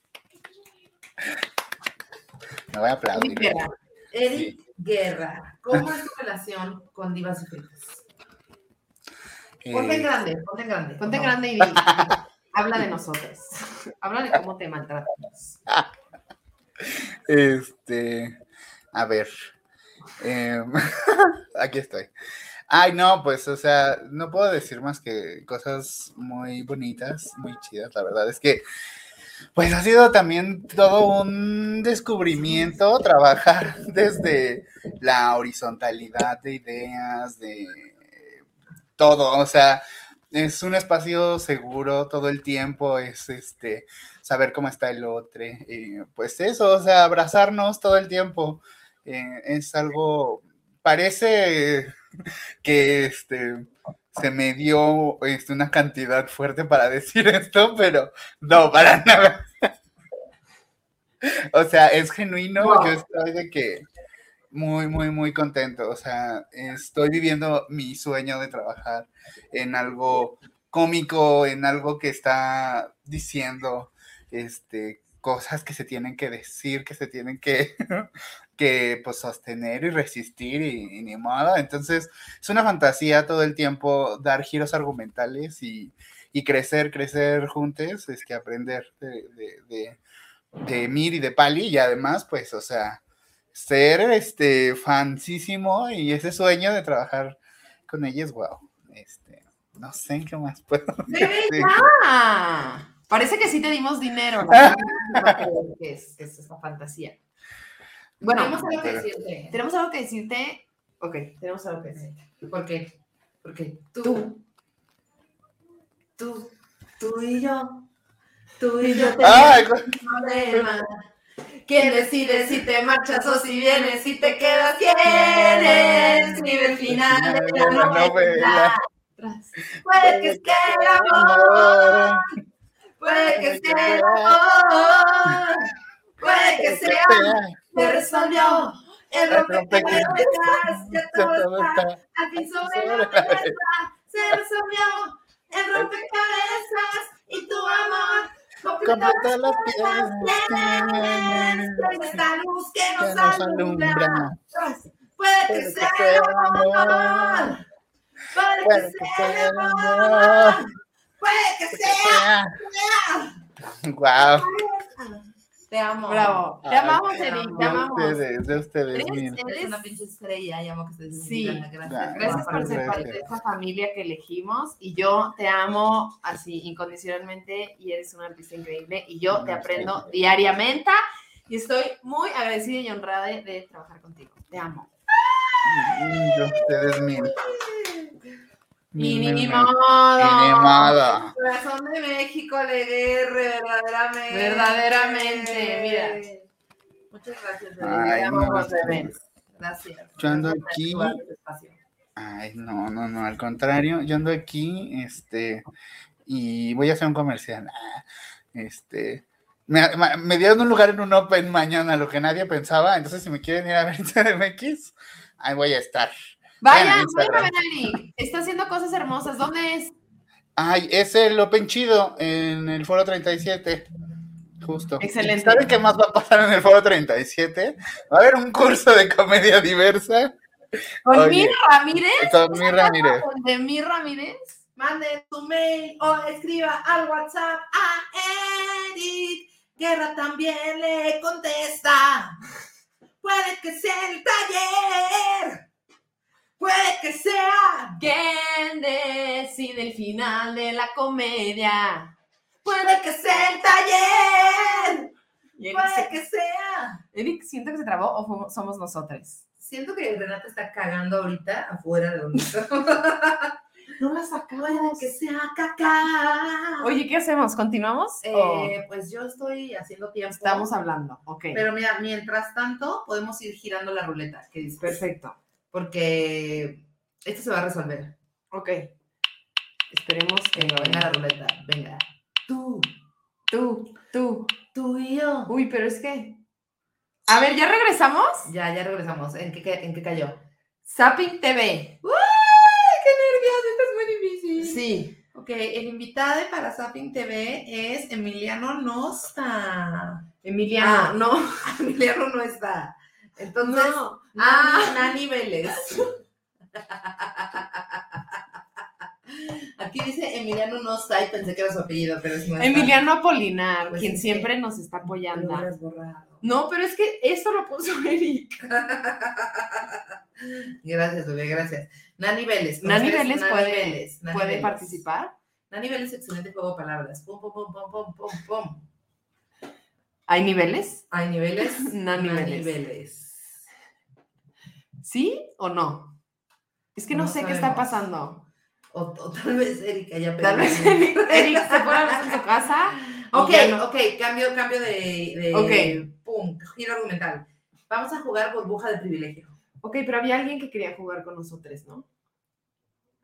Me voy a aplaudir. Guerra. Eric Guerra, ¿cómo es tu relación con Divas y Fritas? Ponte en Eh, grande, ponte en grande. Ponte grande y habla de nosotros. Habla de cómo te maltratamos. Este, a ver, em, aquí estoy. Ay, no, pues, o sea, no puedo decir más que cosas muy bonitas, muy chidas, la verdad es que, pues, ha sido también todo un descubrimiento trabajar desde la horizontalidad de ideas, de todo, o sea, es un espacio seguro todo el tiempo, es este, saber cómo está el otro, y pues eso, o sea, abrazarnos todo el tiempo, eh, es algo, parece que este, se me dio este, una cantidad fuerte para decir esto, pero no, para nada. O sea, es genuino, yo estoy de que muy, muy, muy contento, o sea, estoy viviendo mi sueño de trabajar en algo cómico, en algo que está diciendo este, cosas que se tienen que decir, que se tienen que, que pues, sostener y resistir y, y ni modo. Entonces, es una fantasía todo el tiempo dar giros argumentales y, y crecer, crecer juntos, es que aprender de, de, de, de Mir y de Pali y además, pues, o sea, ser este fansísimo y ese sueño de trabajar con ellas, wow. Este, no sé qué más puedo. Parece que sí te dimos dinero. no es, es esta fantasía. Bueno, Tenemos algo que decirte. tenemos algo que decirte. Ok, tenemos algo que decirte. ¿Por qué? Porque tú, tú, tú y yo, tú y yo tenemos un problema. ¿Quién decide si te marchas o si vienes, si te quedas? ¿Quién escribe el final de la novela? Puede que sea el amor, puede que sea el amor, puede que sea se resolvió el rompecabezas, ya todo está aquí sobre la mesa, se resolvió el rompecabezas y tu amor. Completa las piezas esta luz que que nos nos alumbra. Puede que sea el amor, puede que sea el amor. puede que sea. Wow. Te amo. Bravo. Te Ay, amamos, te Eric. amo. Te De amamos. ustedes, de ustedes, Eres- una pinche estrella y amo que mi Sí. Gracias. Gracias Gracias por ser Gracias. parte de esta familia que elegimos y yo te amo así incondicionalmente y eres una artista increíble y yo te aprendo diariamente y estoy muy agradecida y honrada de, de trabajar contigo. Te amo. De ustedes, mil. Ni. Y ni modo. Corazón de México, Leguerre, verdaderamente. Verdaderamente, mira. Muchas gracias, Ay, Leguerre. no. Gracias. Yo ando aquí. espacio. Ay, no, no, no, al contrario, yo ando aquí, este, y voy a hacer un comercial. Ah, Este, me, me dieron un lugar en un Open mañana, lo que nadie pensaba, entonces si me quieren ir a ver CDMX, ahí voy a estar. Vayan, Vayan a ver. Está haciendo cosas hermosas. ¿Dónde es? Ay, es el Open Chido en el Foro 37. Justo. Excelente. ¿Saben qué más va a pasar en el Foro 37? Va a haber un curso de comedia diversa ¿Con. Mir Ramírez? con mi Ramírez. ¿Con de Mir Ramírez? Mande tu mail o escriba al WhatsApp a Eric. Guerra también le contesta. Puede que sea el taller. Puede que sea. ¿Quién decide el final de la comedia? Puede que sea el taller. Eric, Puede que sea. Eric, ¿siento que se trabó o somos nosotros? Siento que Renata está cagando ahorita afuera de donde está. No la Puede sacamos. que sea caca. Oye, ¿qué hacemos? ¿Continuamos? ¿O Eh, pues yo estoy haciendo tiempo. estamos hablando? Ok. Pero mira, mientras tanto, podemos ir girando la ruleta. ¿Qué dices? Perfecto. Porque esto se va a resolver. Ok. Esperemos que Venga, venga la ruleta. Venga. Tú, Tú, tú. tú y yo. Uy, pero es que. A ver, ¿ya regresamos? Ya, ya regresamos. ¿En qué, en qué cayó? Zapping TV. ¡Ay, qué nervios! Esto es muy difícil. Sí. Ok, el invitado para Zapping TV es Emiliano Nosta. Emiliano, Ah. no. Emiliano no está. Entonces, No. Nani, Ah. Nani Vélez. Aquí dice Emiliano no está y pensé que era su apellido, pero es no está. Emiliano Apolinar, Pues quien siempre nos está Lo apoyando. No, pero es que esto lo puso Eric. Gracias, bebé, gracias. Nani Vélez. Nani. Vélez puede, Vélez, Nani puede Vélez. participar. Nani Vélez, excelente juego de palabras. Pum, pum, pum, pum, pum, pum, pum. ¿Hay niveles? Hay niveles. Nani Vélez. Vélez. ¿Sí o no? Es que no, No sé qué está pasando. O, o tal vez Erika ya Tal vez Eric se fue a en su casa. Ok, no- ok, cambio, cambio de, de Ok. pum, giro argumental. Vamos a jugar burbuja de privilegio. Ok, pero había alguien que quería jugar con nosotros, ¿no?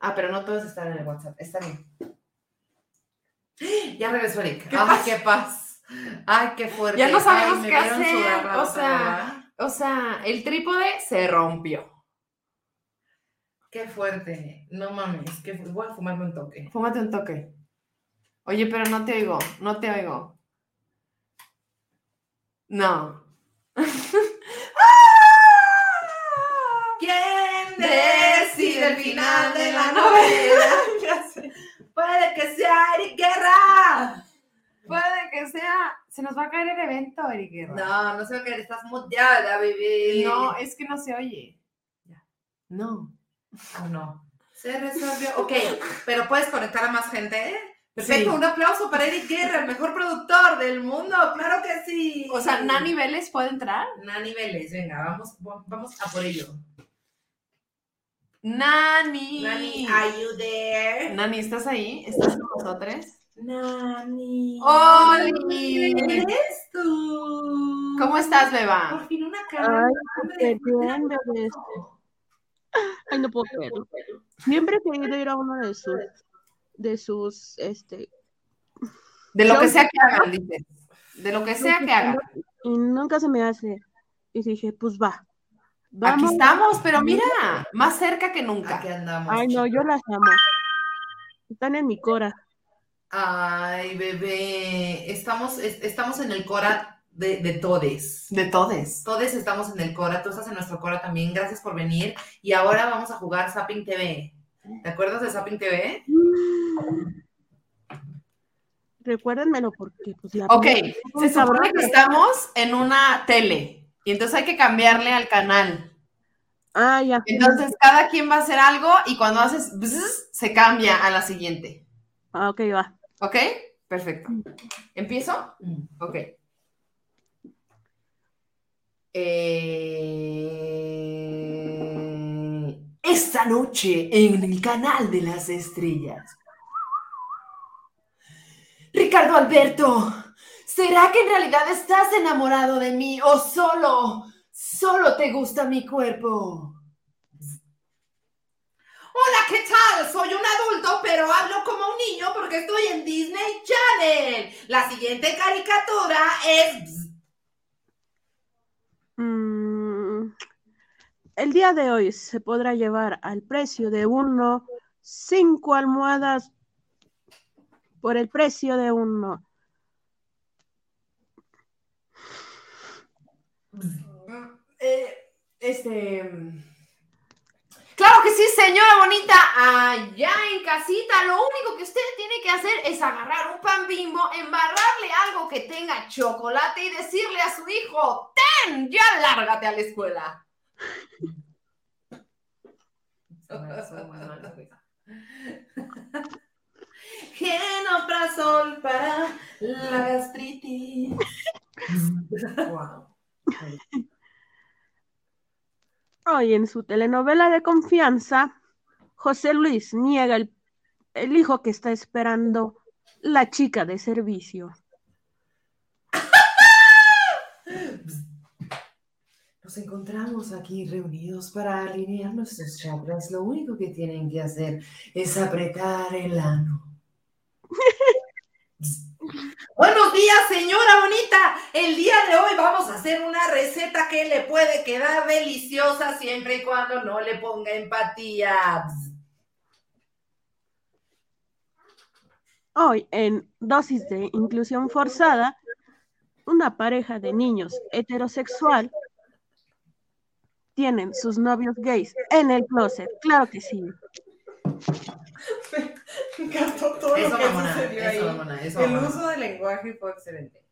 Ah, pero no todos están en el WhatsApp. Está bien. Ya regresó Erika. ¿Qué Ay, pasa? qué paz. Ay, qué fuerte. Ya no sabemos Ay, qué hacer, o sea. O sea, el trípode se rompió. Qué fuerte. No mames, que voy a fumarme un toque. Fúmate un toque. Oye, pero no te oigo, no te oigo. No. ¿Quién decide el final de la novela? Puede que sea Eric Guerra. Puede que sea. Se nos va a caer el evento, Eric Guerra. No, no sé qué, estás muteada, bebé. No, es que no se oye. Ya. No. ¿O no? Se resolvió. Ok, pero puedes conectar a más gente, ¿eh? Perfecto, Sí. un aplauso para Eric Guerra, el mejor productor del mundo. Claro que sí. O sea, ¿Nani Vélez puede entrar? Nani Vélez, venga, vamos, vamos a por ello. Nani. Nani, are you there? Nani, ¿estás ahí? ¿Estás con nosotros? Nani. ¡Oli! ¿Eres tú? ¿Cómo estás, Beba? Por fin una cara. Ay, bien, bebés. Ay, no puedo creerlo. Siempre he querido ir a uno de sus, de sus, este, De lo que sea que hagan, dices. De lo que sea que hagan. y nunca se me hace. Y dije, pues va. Aquí estamos, pero mira, más cerca que nunca. Aquí andamos. Ay, no, yo las amo. Están en mi cora. Ay, bebé. Estamos, es- estamos en el Cora de, de todes. De todes. Todos estamos en el Cora, tú estás en nuestro Cora también. Gracias por venir. Y ahora vamos a jugar Zapping TV. ¿Te acuerdas de Zapping TV? Recuérdenmelo porque, pues, la Ok, se supone que estamos en una tele. Y entonces hay que cambiarle al canal. Ah, ya. Entonces cada quien va a hacer algo y cuando haces bzz, se cambia a la siguiente. Ah, ok, va. ¿Ok? Perfecto. ¿Empiezo? Ok. Eh, Esta noche en el canal de las estrellas. Ricardo Alberto, ¿será que en realidad estás enamorado de mí o solo, solo te gusta mi cuerpo? Hola, ¿qué tal? Soy un adulto, pero hablo como un niño porque estoy en Disney Channel. La siguiente caricatura es... Mm, el día de hoy se podrá llevar al precio de uno cinco almohadas por el precio de uno. Eh, este. Claro que sí, señora bonita. Allá en casita, lo único que usted tiene que hacer es agarrar un pan bimbo, embarrarle algo que tenga chocolate y decirle a su hijo: ¡Ten! ¡Ya lárgate a la escuela! Genoprazol para la gastritis. Wow. Hoy en su telenovela de confianza, José Luis niega el, el hijo que está esperando la chica de servicio. Nos encontramos aquí reunidos para alinear nuestros chakras. Lo único que tienen que hacer es apretar el ano. Buenos días, señora bonita. El día de hoy vamos a hacer una receta que le puede quedar deliciosa siempre y cuando no le ponga empatía. Hoy en Dosis de Inclusión Forzada, una pareja de niños heterosexual tienen sus novios gays en el closet. Claro que sí. Me encantó todo Eso, lo que mamona, sucedió eso, ahí. mamona, eso, El mamona. uso del lenguaje fue excelente.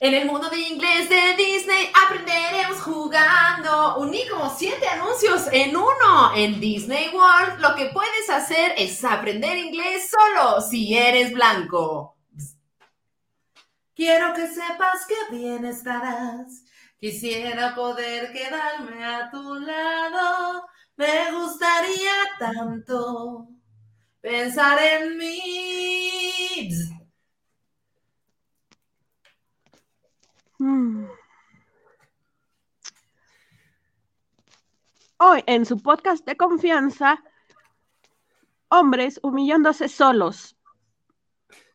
En el mundo de inglés de Disney aprenderemos jugando. Uní como siete anuncios en uno. En Disney World lo que puedes hacer es aprender inglés solo si eres blanco. Quiero que sepas que bien estarás. Quisiera poder quedarme a tu lado. Me gustaría tanto pensar en mí. Hoy en su podcast de confianza, hombres humillándose solos.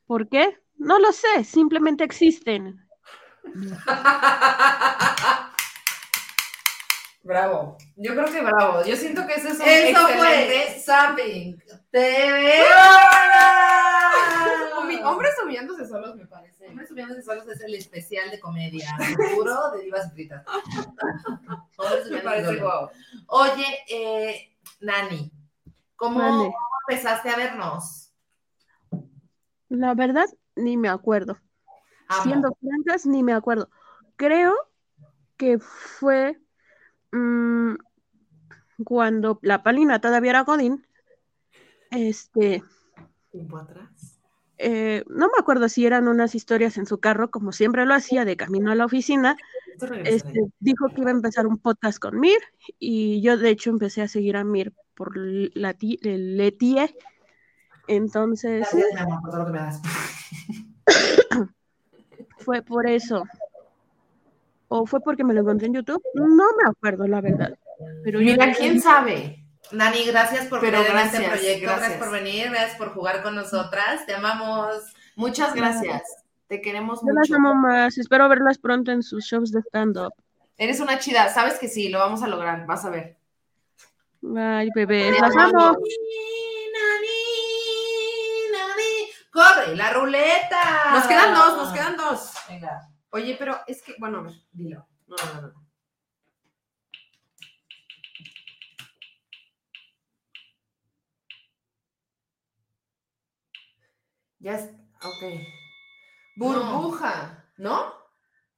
¿Por qué? No lo sé, simplemente existen. Bravo. Yo creo que bravo. Yo siento que ese es un Eso excelente- fue Zapping TV. Humi- Hombres humillándose solos, me parece. Hombres subiéndose solos es el especial de comedia puro de divas fritas. Hombres Me subiéndose parece solos. guau. Oye, eh, Nani, ¿cómo, empezaste a vernos? La verdad, ni me acuerdo. Amo. Siendo francas, ni me acuerdo. Creo que fue mm, cuando la Palina todavía era Godín. Este, Tiempo atrás. eh, no me acuerdo si eran unas historias en su carro, como siempre lo hacía, de camino a la oficina. Este, dijo que iba a empezar un podcast con Mir y yo de hecho empecé a seguir a Mir por la ti- el Letie. Entonces Gracias, mi amor, por todo lo que me das. fue por eso. ¿O fue porque me lo encontré en YouTube? No me acuerdo, la verdad. Pero yo Mira, quién sabe. Nani, gracias por Pero creer en este gracias, proyecto, gracias. gracias. por venir, gracias por jugar con nosotras, te amamos. Muchas gracias. Te queremos Yo las mucho. amo más. Espero verlas pronto en sus shows de stand-up. Eres una chida. Sabes que sí, lo vamos a lograr. Vas a ver. Ay, bebés, Te las amo. amo. Nani, Nani, corre la ruleta. Nos quedan dos, nos quedan dos. Venga. Oye, pero es que, bueno, a ver, dilo. No, no, no, no. Ya es, ok. Burbuja, ¿no?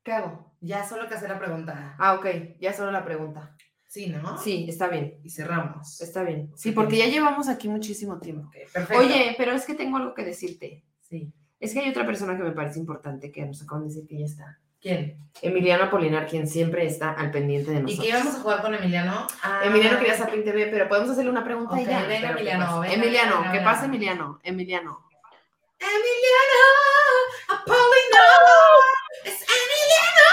¿Qué hago? Ya solo que hacer la pregunta. Ah, ok, ya solo la pregunta. Sí, ¿no? Sí, está bien, Y cerramos. está bien. Sí, porque ya llevamos aquí muchísimo tiempo. Ok, perfecto. Oye, pero es que tengo algo que decirte. Sí. Es que hay otra persona que me parece importante que nos acaban de decir que ya está. ¿Quién? Emiliano Apolinar, quien siempre está al pendiente de ¿Y nosotros. qué íbamos a jugar con Emiliano? Ah, Emiliano quería Sapin TV, pero podemos hacerle una pregunta y Ok, ya. venga, Pero, ¿qué Emiliano, venga, Emiliano, venga, ¿qué pasa, Emiliano? Emiliano. Emiliano Apolinar. Es Emiliano.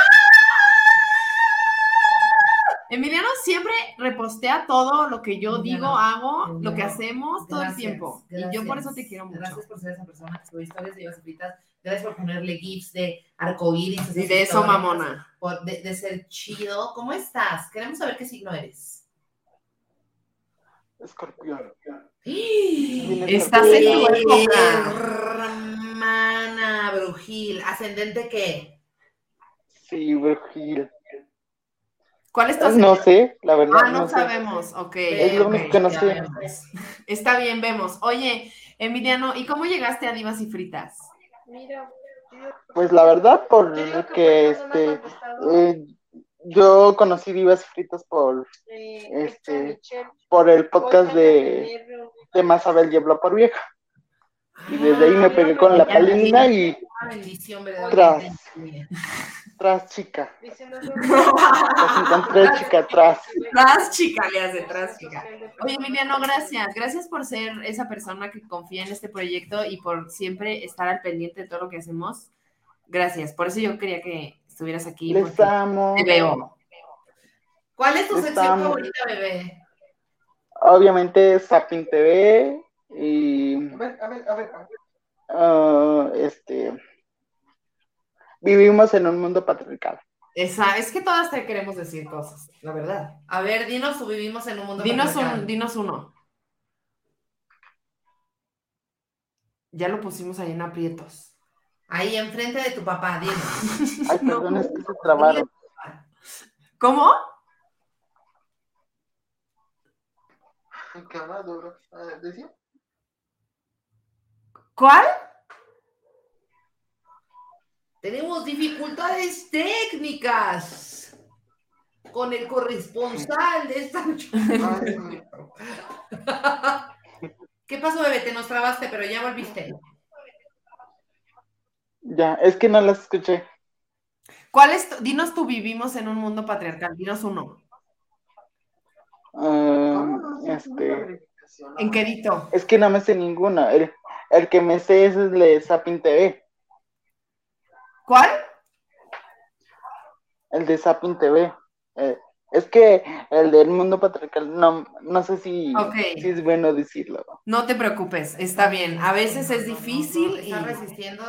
Emiliano siempre repostea todo lo que yo Emiliano, digo, hago, lo que hacemos todo el Gracias, tiempo. Y yo por eso te quiero mucho. Gracias por ser esa persona que sube historias de Llevas Fritas. Gracias por ponerle gifs de arcoíris. Y de eso, mamona. Por, de, de ser chido. ¿Cómo estás? Queremos saber qué signo eres. Escorpión. Estás en tu época. Hermana Brujil. ¿Ascendente qué? Sí, Brujil. ¿Cuál es tu No sé, la verdad. Ah, no sabemos. Ok. Es lo ok. único que no ya sé. vemos. Está bien, vemos. Oye, Emiliano, ¿y cómo llegaste a Divas y Fritas? Pues la verdad, porque este, eh, yo conocí Divas Fritas por, este, por el podcast de, de Masabel y Habla por Vieja. Y desde ahí me pegué con la palina y Una bendición, Tras. tras chica. Las encontré chica atrás. Tras chica, le hace tras chica. Oye, Emiliano, gracias. Gracias por ser esa persona que confía en este proyecto y por siempre estar al pendiente de todo lo que hacemos. Gracias. Por eso yo quería que estuvieras aquí. Les amo. te veo. ¿Cuál es tu sección Estamos. favorita, bebé? Obviamente Sapin TV y ah, este vivimos en un mundo patriarcal. Esa, es que todas te queremos decir cosas, la verdad. A ver, dinos o vivimos en un mundo Dinos, patriarcal? un, dinos uno. Ya lo pusimos ahí en aprietos. Ahí enfrente de tu papá, dinos. Ay, perdón, es que se trabaron. ¿Cómo? ¿Cuál? Tenemos dificultades técnicas con el corresponsal de esta noche. ¿Qué pasó, bebé? Te nos trabaste, pero ya volviste. Ya, es que no las escuché. ¿Cuál es? tu- dinos tú vivimos en un mundo patriarcal. Dinos uno. Ah, este, ¿En qué dito? es que no me sé ninguno. El, el que me sé es el de Sapin TV. ¿Cuál? El de Sapin TV. Eh, es que el del mundo patriarcal, no, no sé si, si es bueno decirlo. No te preocupes, está bien. A veces es difícil y Estás resistiendo.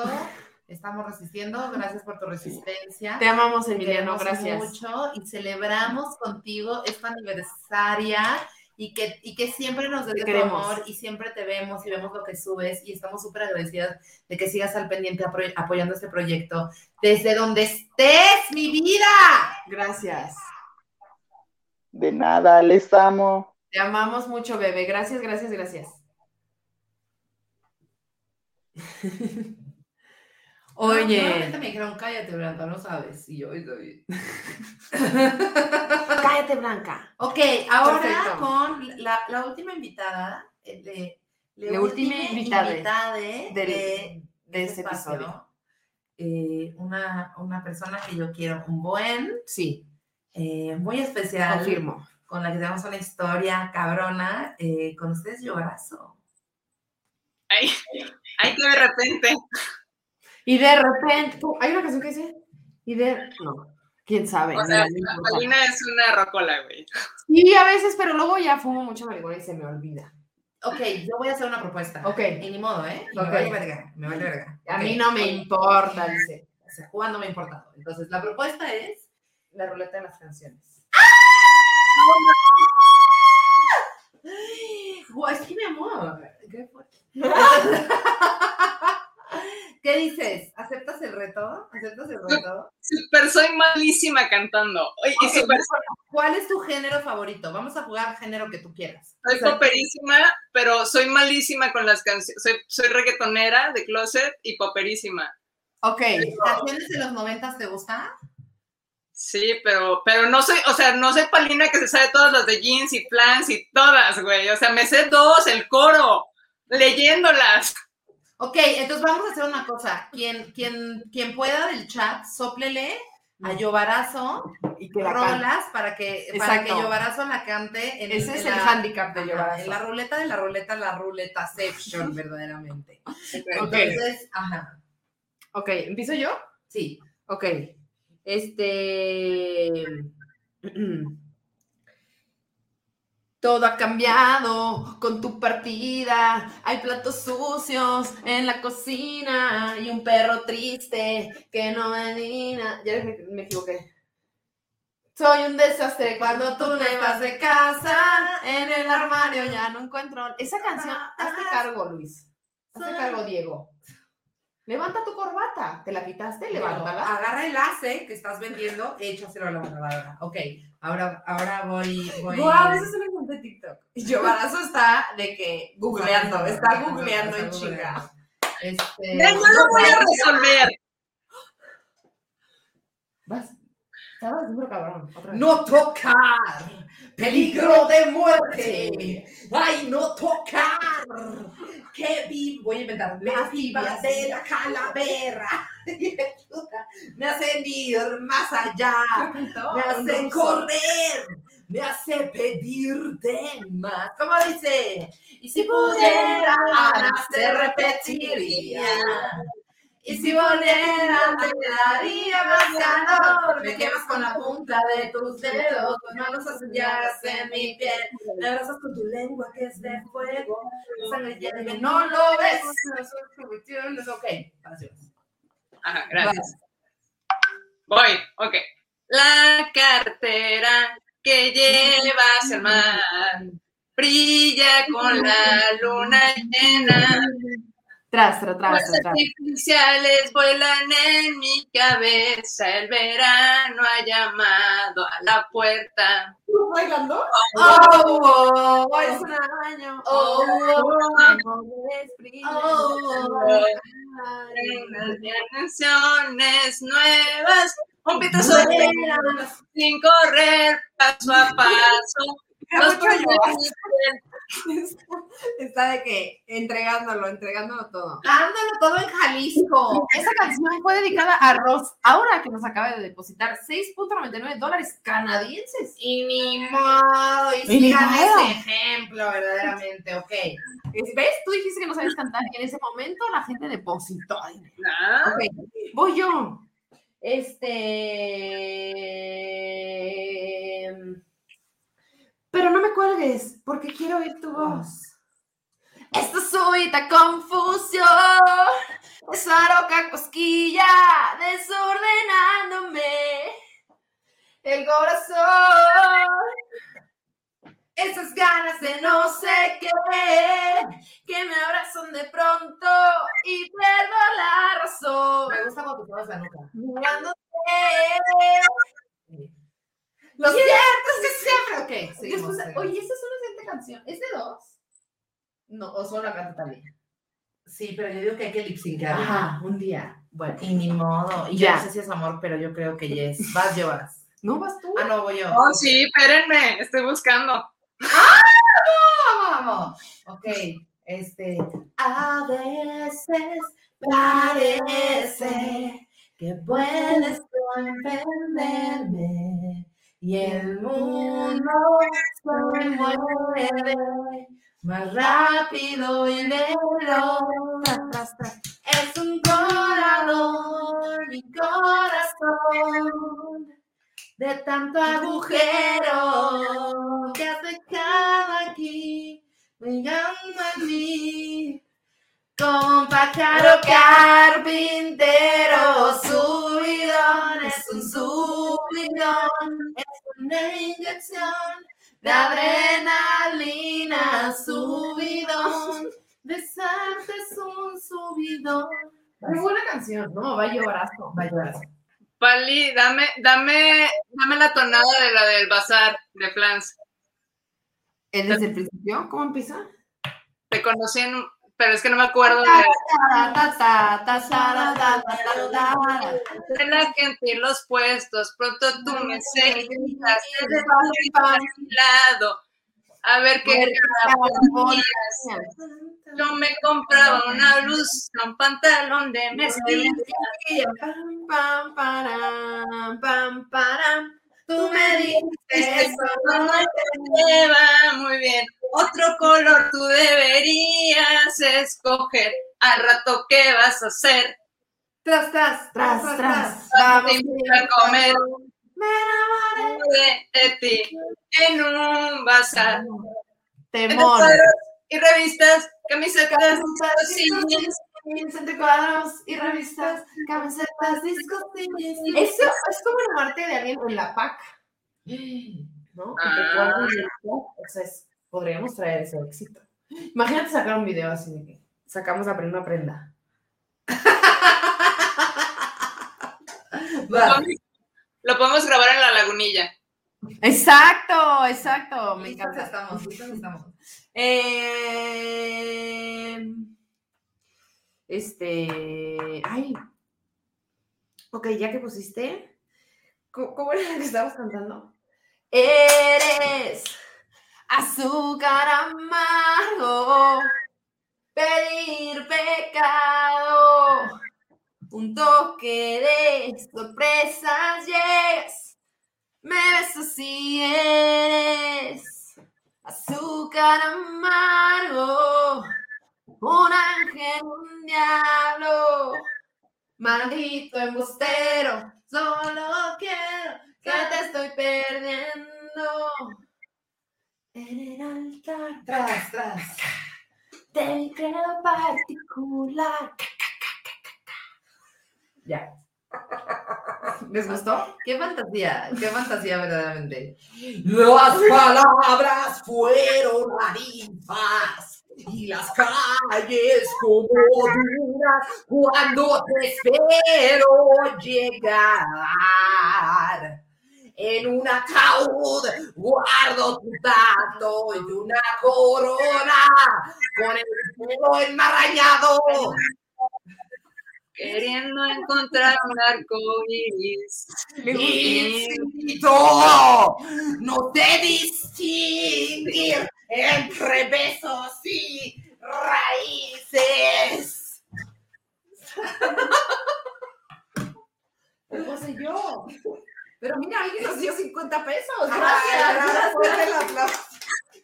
Estamos resistiendo. Gracias por tu resistencia. te amamos, Emiliano. Gracias. mucho y celebramos contigo esta aniversaria y que, y que siempre nos des tu amor y siempre te vemos y vemos lo que subes y estamos súper agradecidas de que sigas al pendiente apoyando este proyecto desde donde estés, mi vida. Gracias. De nada, les amo. Te amamos mucho, bebé. Gracias, gracias, gracias. Oye, Normalmente me dijeron, cállate, Blanca, no sabes. Y yo, bien. cállate, Blanca. Ok, ahora Perfecto. con la, la última invitada, eh, de, La última invitada de, del- de de este este espacio. episodio. Eh, una, una persona que yo quiero un buen, Sí, eh, muy especial, confirmo. con la que tenemos una historia cabrona. eh, con ustedes, Llorazo. Ay, ay, que de repente. Y de repente. ¿hay una canción que dice? Y de, no, quién sabe. O sea, importa. Paulina es una rocola, güey. Sí, a veces, pero luego ya fumo mucha marihuana y se me olvida. Ok, yo voy a hacer una propuesta. Ok. Y ni modo, ¿eh? Y Ok. Me vale verga, me vale verga. A mí no me importa, dice. O sea, ¿cuándo me ha importado? Entonces, la propuesta es La ruleta de las canciones. Guau, es que mi amor. ¿Qué? ¿Qué dices? ¿Aceptas el reto? ¿Aceptas el reto? Super, soy malísima cantando. Oye, super, ¿Cuál es tu género favorito? Vamos a jugar género que tú quieras. soy poperísima, pero soy malísima con las canciones. Soy, soy reggaetonera de closet y poperísima. Ok, ¿Canciones de los noventas te gustan? Sí, pero, pero no soy, o sea, no soy Palina que se sabe todas las de jeans y plans y todas, güey. O sea, me sé dos, el coro, leyéndolas. Ok, entonces vamos a hacer una cosa. Quien, quien, quien pueda del chat, soplele a Yovarazo y que la cante. rolas para que, para que. Yovarazo la cante en, Ese en es el handicap de llevar En la ruleta de la ruleta, la ruleta section, verdaderamente. Entonces, ajá, Ok, ¿empiezo yo? sí. Ok. Este. Todo ha cambiado con tu partida. Hay platos sucios en la cocina y un perro triste que no venina. Ya me, me equivoqué. Soy un desastre cuando tú me vas de casa. En el armario ya no encuentro. Esa canción, hazte cargo, Luis. Hazte cargo, Diego. Levanta tu corbata. ¿Te la quitaste? Levántala. Agarra el ace que estás vendiendo, échaselo a la grabadora. Ok, ahora, ahora voy, voy. Guau, eso en TikTok. Y Giovarazo está de que googleando, está googleando en chinga. Este, Ya lo voy a resolver. Vas. Estabas duro, cabrón. Otra vez. No tocar, peligro de muerte. Ay, no tocar. Que vi, voy a inventar. Las vivas de la calavera. Me hacen ir más allá. Me hace correr, me hace pedirte más. ¿Cómo dice? Y si pudiera, se repetiría. Y si volviera, te daría más calor. Me quemas con la punta de tus dedos. Tus manos llagas en mi piel. Me abrazas con tu lengua que es de fuego. Sangre llena no lo ves. Ok, canciones. Ajá, gracias. Voy, ok. La cartera que llevas al mar brilla con la luna llena. Tras, tras, tras, Los artificiales vuelan en mi cabeza. El verano ha llamado a la puerta. ¿Bailando? Oh, oh, oh, Es un año. Oh, oh, Unas canciones nuevas. Un pito sobre sin correr paso a paso. Los Está de que entregándolo, entregándolo todo. Dándolo todo en Jalisco. Esa canción fue dedicada a Ross, ahora que nos acaba de depositar 6.99 dólares canadienses. Y ni modo, y ese ejemplo, verdaderamente, ok. ¿Ves? Tú dijiste que no sabías cantar y en ese momento la gente depositó. voy yo. Este. Pero no me cuelgues, porque quiero oír tu voz. Esta súbita confusión, esa loca cosquilla desordenándome el corazón. Esas ganas de no sé qué, que me abrazan de pronto y pierdo la razón. Me gusta cuando te pones la nuca. Mirándote. Lo cierto es que siempre. Ok, seguimos. Después, oye, esa es una excelente canción. ¿Es de dos? No, o solo la canta también. Sí, pero yo digo que hay que lipsincar. Ajá, un día. Bueno. Y ni modo. Y Ya. yo no sé si es amor, pero yo creo que yes. Vas, yo vas. ¿No vas tú? Ah, no, voy yo. Oh, sí, espérenme, estoy buscando. Vamos. Ok, este. A veces parece que puedes comprenderme y el mundo se mueve más rápido y veloz. Es un corazón, mi corazón de tanto agujero que has dejado aquí, brillando en mí. Con pájaro carpintero, subidón, es un subidón, es una inyección de adrenalina, subidón, besarte es un subidón. Muy buena canción, ¿no? Va a llorazo. Va a llorar. Pali, dame, dame, dame la tonada de la del bazar de Flans. ¿Es desde el principio? ¿Cómo empieza? Te conocí en, pero es que no me acuerdo de, de la gente y los puestos. Pronto tú me seguirás mi lado. A ver qué. Yo me compraba una blusa, un pantalón de mezclilla. Pam, pam, param, pam, param. Tú me Dices, dices eso no te lleva muy bien. Otro color tú deberías escoger. Al rato, ¿qué vas a hacer? tras, tras, tras, tras, tras. Vamos a comer Me enamoré. de, ti en un bazar. Temor. y revistas, camisetas, calcetines. Entre cuadros y revistas, camisetas, discos. Eso es como enamorarte de alguien en la PAC. ¿No? Ah. cuadros y revistas. O sea, es- podríamos traer ese éxito. Imagínate sacar un video así de que sacamos la primera prenda. Va. Lo podemos grabar en la lagunilla. Exacto, exacto. Me encanta. estamos, estamos. Eh, este. Ay. Ok, ya que pusiste. ¿Cómo, cómo era la que estabas cantando? Eres azúcar amargo. Pedir pecado. Un toque de sorpresas llegas. Me besas y eres azúcar amargo, un ángel, un diablo, maldito embustero, solo quiero que te estoy perdiendo en el altar Tras, tras. de mi credo particular. Ya. ¿Les gustó? Qué fantasía, qué fantasía verdaderamente. Las palabras fueron tarifas y las calles como duras cuando te espero llegar. En un ataúd guardo tu tacto y una corona con el pelo enmarañado. Queriendo encontrar un arco iris. Infinito, no sé distinguir entre besos y raíces. ¿Cómo sé yo? Pero mira, alguien nos dio 50 pesos. Ay, Gracias. gracias. Fuerte el aplauso.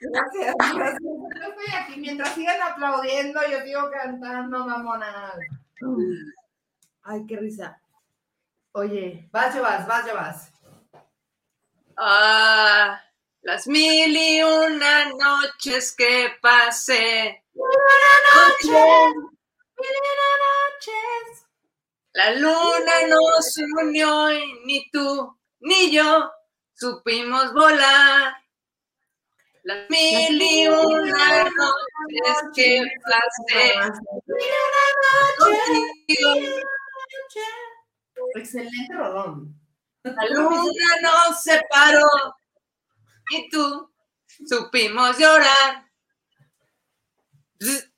Gracias, gracias. Yo estoy aquí. Mientras sigan aplaudiendo, yo sigo cantando, mamonas. Ay, qué risa. Oye, Vas, yo vas, vas, yo vas. Ah, las mil y una noches que pasé. noches. La luna nos unió y ni tú ni yo supimos volar. Las mil y una noches que pasé contigo. Excelente rolón. La luna nos separó y tú supimos llorar.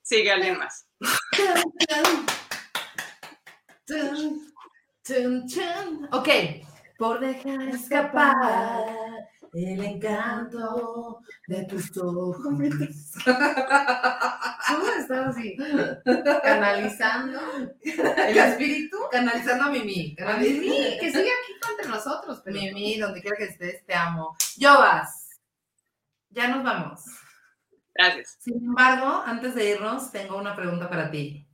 sigue alguien más. Ok, por dejar escapar el encanto de tus ojos. ¿Cómo estás así? Canalizando el espíritu. Canalizando a Mimi. A Mimi, que sigue aquí entre nosotros. Pero... Mimi, donde quiera que estés, te amo. Yovas, ya nos vamos. Gracias. Sin embargo, antes de irnos, tengo una pregunta para ti.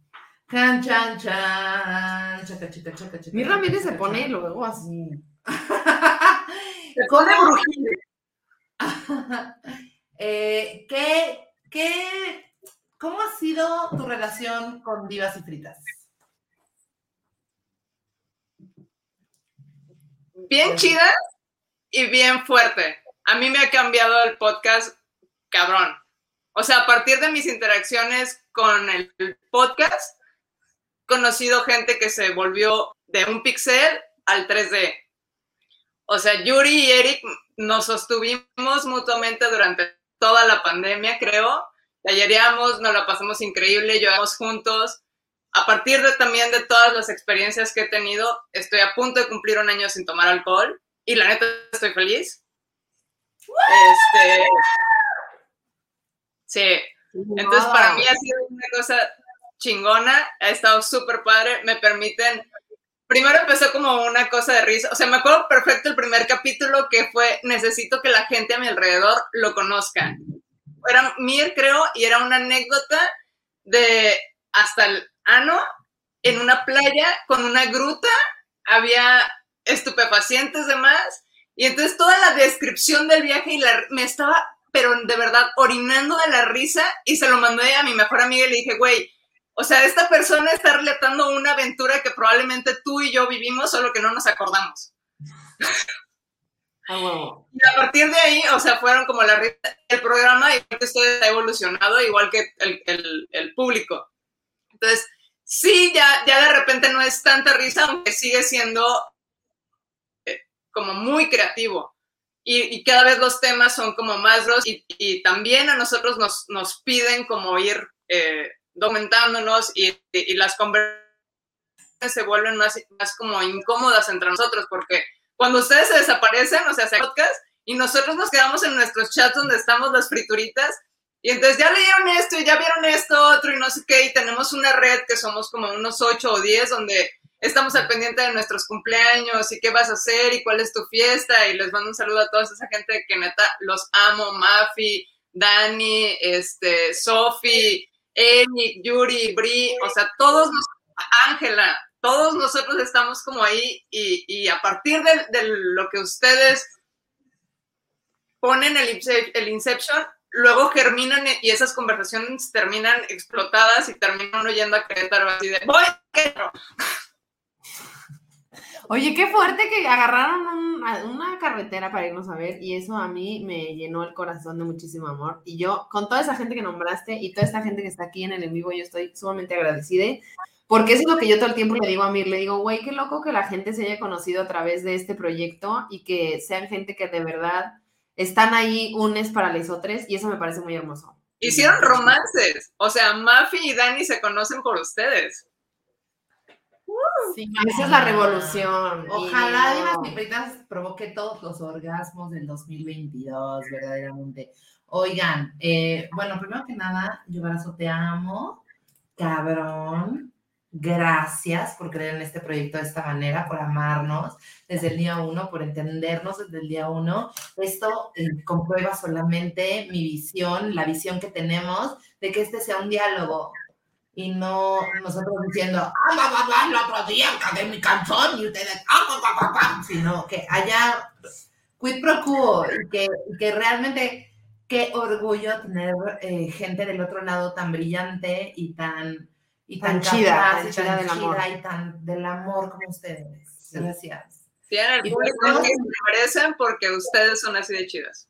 Chan, chan, chan. Chaca, chica, chaca, chica, Mi chaca, Ramírez se pone luego así. ¿Cómo? Eh, ¿qué, qué, ¿Cómo ha sido tu relación con Divas y Fritas? Bien chida y bien fuerte. A mí me ha cambiado el podcast cabrón. O sea, a partir de mis interacciones con el podcast, he conocido gente que se volvió de un pixel al 3D. O sea, Yuri y Eric nos sostuvimos mutuamente durante toda la pandemia, creo. Tallereamos, nos la pasamos increíble, lloramos juntos. A partir de también de todas las experiencias que he tenido, estoy a punto de cumplir un año sin tomar alcohol y la neta estoy feliz. Este, sí, entonces para mí ha sido una cosa chingona, ha estado súper padre, me permiten, primero empezó como una cosa de risa, o sea, me acuerdo perfecto el primer capítulo que fue, necesito que la gente a mi alrededor lo conozca. Era Mir, creo, y era una anécdota de hasta el ano en una playa con una gruta, había estupefacientes demás, y entonces toda la descripción del viaje y la, me estaba, pero de verdad, orinando de la risa y se lo mandé a mi mejor amiga y le dije, güey, o sea, esta persona está relatando una aventura que probablemente tú y yo vivimos, solo que no nos acordamos. Ah. Y a partir de ahí, o sea, fueron como la risa. El programa, igual que ustedes, ha evolucionado, igual que el, el- el público. Entonces, sí, ya, ya de repente no es tanta risa, aunque sigue siendo eh, como muy creativo. Y, y cada vez los temas son como más los y, y también a nosotros nos, nos piden como ir eh, documentándonos y, y- las conversaciones se vuelven más, más como incómodas entre nosotros porque cuando ustedes se desaparecen, o sea, se podcast y nosotros nos quedamos en nuestros chats donde estamos las frituritas y entonces ya leyeron esto y ya vieron esto otro y no sé qué y tenemos una red que somos como unos ocho o diez donde estamos al pendiente de nuestros cumpleaños y qué vas a hacer y cuál es tu fiesta y les mando un saludo a toda esa gente que neta los amo, Mafi, Dani, este, Sofi, Eric, Yuri, Bri, o sea, todos Ángela, todos nosotros estamos como ahí y, a partir de, lo que ustedes ponen el, Ince- el Inception, luego germinan y esas conversaciones terminan explotadas y terminan oyendo a Querétaro así de, voy a Querétaro". Oye, qué fuerte que agarraron un- una carretera para irnos a ver y eso a mí me llenó el corazón de muchísimo amor. Y yo, con toda esa gente que nombraste y toda esta gente que está aquí en el en vivo, yo estoy sumamente agradecida porque eso es lo que yo todo el tiempo le digo a Mir, le digo, güey, qué loco que la gente se haya conocido a través de este proyecto y que sean gente que de verdad están ahí unes para les otros y eso me parece muy hermoso. Hicieron romances, o sea, Mafi y Dani se conocen por ustedes. Esa es la revolución. Ojalá no. provoque todos los orgasmos del 2022, verdaderamente. Oigan, eh, bueno, primero que nada, Yovarazo, te amo, cabrón. Gracias por creer en este proyecto de esta manera, por amarnos desde el día uno, por entendernos desde el día uno. Esto eh, comprueba solamente mi visión, la visión que tenemos de que este sea un diálogo y no nosotros diciendo, ah, bla, bla, bla, el otro día cagué mi canción y ustedes, ah, bla, bla, bla", sino que haya quid pro quo y que, y que realmente qué orgullo tener eh, gente del otro lado tan brillante y tan y tan, Tan chida, capaz tan y chida del amor. y tan del amor como ustedes. Gracias. Tienen el público pues, que se merecen porque ustedes son así de chidas.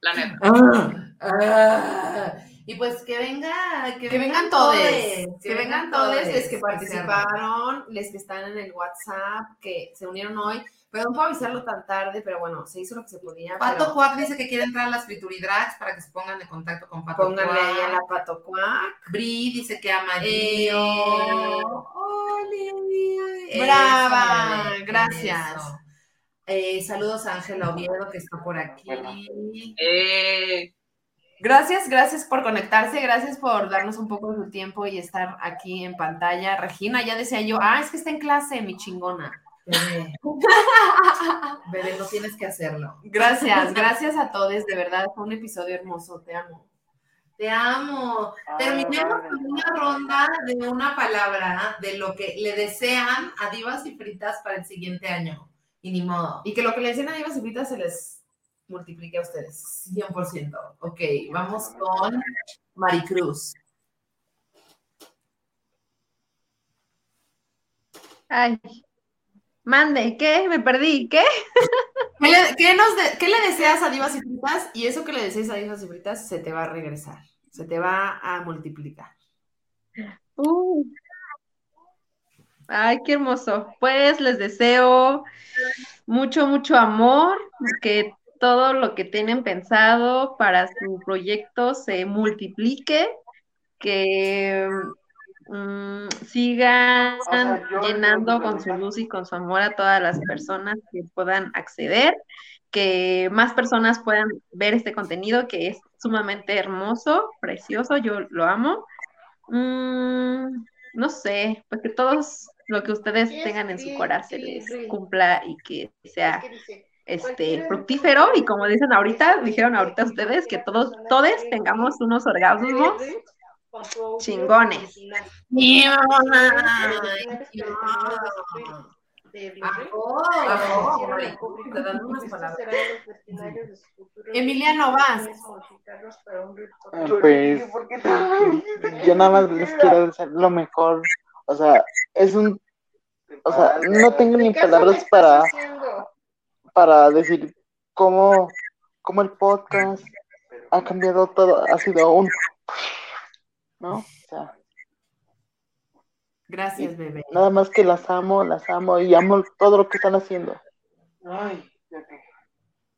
La neta. Ah, ah. Y pues que venga, que, Que vengan todos, que vengan todos les que participaron, les que están en el WhatsApp, que se unieron hoy. Perdón por avisarlo tan tarde, pero bueno, se hizo lo que se podía. Pato pero Juac dice que quiere entrar a las Frituridrags para que se pongan en contacto con Pato pónganle ahí a Cuac. la pato cuac. Bri dice que ama a Eh, Brava, eso, gracias. eso. Eh, saludos a Ángela Oviedo que está por aquí. Eh, Gracias, gracias por conectarse, gracias por darnos un poco de su tiempo y estar aquí en pantalla. Regina, ya decía yo, ah, es que está en clase, mi chingona. Bebé. Bebé, no tienes que hacerlo. Gracias, gracias a todos, de verdad, fue un episodio hermoso, te amo. Te amo. Terminemos con una ronda de una palabra de lo que le desean a divas y fritas para el siguiente año. Y ni modo. Y que lo que le decían a Divas y Fritas se les multiplique a ustedes. 100%. Ok, vamos con Maricruz. Ay, mande, ¿qué? Me perdí, ¿qué? ¿Qué le, qué nos de- qué le deseas a Divas y Fritas? Y eso que le deseas a Divas y Fritas se te va a regresar, se te va a multiplicar. Uh. Ay, qué hermoso. Pues les deseo mucho, mucho amor, que todo lo que tienen pensado para su proyecto se multiplique, que mm, sigan llenando con su luz y con su amor a todas las personas que puedan acceder, que más personas puedan ver este contenido que es sumamente hermoso, precioso, yo lo amo. Mm, no sé, pues que todos lo que ustedes tengan en su corazón se les cumpla y que sea este fructífero y como dicen ahorita, dijeron ahorita ustedes que todos, todos tengamos unos orgasmos chingones. Palabras. Emiliano, vas. Pues yo nada más les quiero desear lo mejor. O sea, es un. O sea, no tengo ni palabras para, para decir cómo, cómo el podcast ha cambiado todo. Ha sido un. ¿No? O sea, Gracias, bebé. nada más que las amo, las amo y amo todo lo que están haciendo.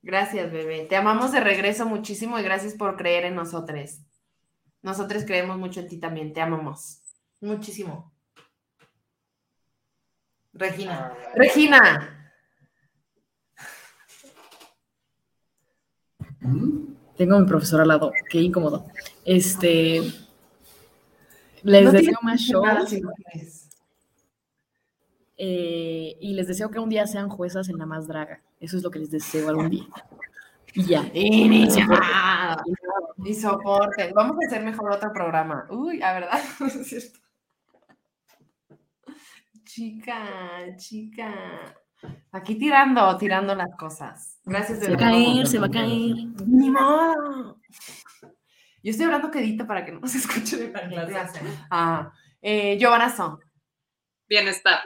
Gracias, bebé. Te amamos de regreso muchísimo y gracias por creer en nosotros. Nosotros creemos mucho en ti también. Te amamos. Muchísimo. Regina. Regina. Tengo a mi profesor al lado, qué incómodo. Este. Les No deseo más shows eh, y les deseo que un día sean juezas en la más draga. Eso es lo que les deseo algún día. Y ya. Iniciado. Y soporte. Vamos a hacer mejor otro programa. Uy, a verdad, no es cierto. Chica, chica. Aquí tirando, tirando las cosas. Gracias, Se va a caer, se va a caer. Ni modo. Yo estoy hablando quedito para que no se escuche de la clase. Ah, eh, Giovanna Son. bienestar.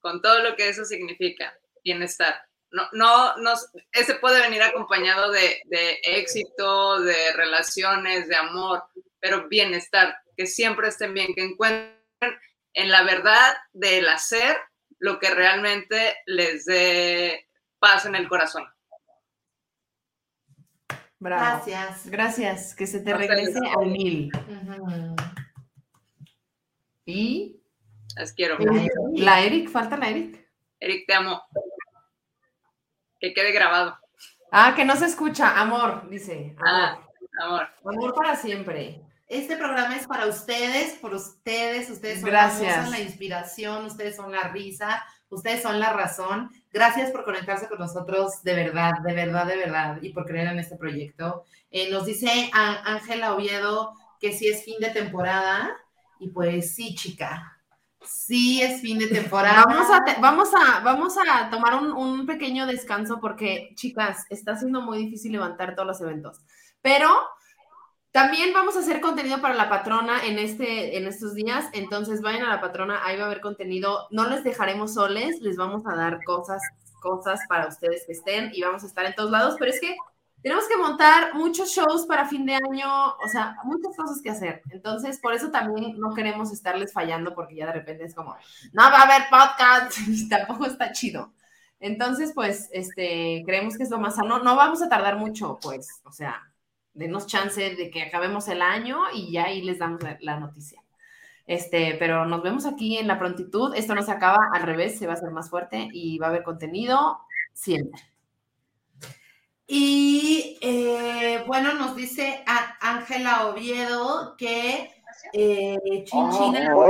Con todo lo que eso significa, bienestar. No, no, no, ese puede venir acompañado de, de éxito, de relaciones, de amor, pero bienestar, que siempre estén bien, que encuentren en la verdad del hacer lo que realmente les dé paz en el corazón. Bravo. Gracias. Gracias. Que se te A regrese al mil. Y Las quiero. la Eric, falta la Eric. Eric, te amo. Que quede grabado. Ah, que no se escucha. Amor, dice. Amor, Ah, amor. amor para siempre. Este programa es para ustedes, por ustedes, ustedes son Gracias. la la inspiración, ustedes son la risa, ustedes son la razón. Gracias por conectarse con nosotros, de verdad, de verdad, de verdad, y por creer en este proyecto. Eh, nos dice Ángela Oviedo que sí es fin de temporada, y pues sí, chica, sí es fin de temporada. Vamos a, te- vamos a, vamos a tomar un, un pequeño descanso porque, chicas, está siendo muy difícil levantar todos los eventos. Pero también vamos a hacer contenido para la patrona en, este, en estos días. Entonces vayan a la patrona, ahí va a haber contenido. No les dejaremos soles, les vamos a dar cosas, cosas para ustedes que estén y vamos a estar en todos lados. Pero es que Tenemos que montar muchos shows para fin de año, o sea, muchas cosas que hacer. Entonces, por eso también no queremos estarles fallando porque ya de repente es como, no va a haber podcast tampoco está chido. Entonces, pues, este, creemos que es lo más sano. No vamos a tardar mucho, pues, o sea, denos chance de que acabemos el año y ya ahí les damos la, la noticia. Este, pero nos vemos aquí en la prontitud. Esto no se acaba, al revés, se va a hacer más fuerte y va a haber contenido siempre. Y eh, bueno, nos dice Ángela Oviedo que eh, Chin Chin, el Oh,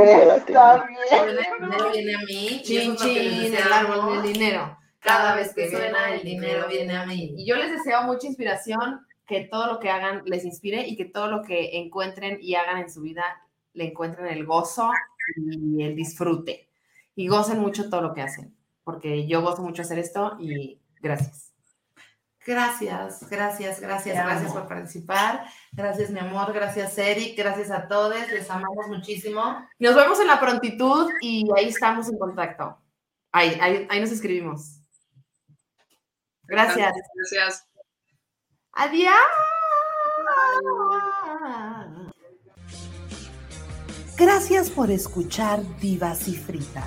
viene a mí. y Chin, eso es lo que les chin, el árbol del dinero. Cada vez que suena el dinero viene a mí. Y yo les deseo mucha inspiración, que todo lo que hagan les inspire y que todo lo que encuentren y hagan en su vida le encuentren el gozo y el disfrute. Y gocen mucho todo lo que hacen, porque yo gozo mucho hacer esto y gracias. Gracias, gracias, gracias, Te gracias amo. por participar. Gracias, mi amor. Gracias, Eric. Gracias a todos. Les amamos muchísimo. Nos vemos en la prontitud y ahí estamos en contacto. Ahí, ahí, ahí nos escribimos. Gracias. Gracias. Adiós. Gracias por escuchar Divas y Fritas.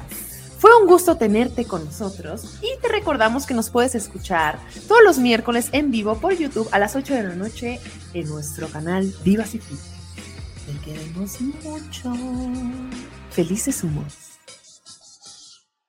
Fue un gusto tenerte con nosotros y te recordamos que nos puedes escuchar todos los miércoles en vivo por YouTube a las 8 de la noche en nuestro canal Divas y Fritas. Te queremos mucho. Felices humos.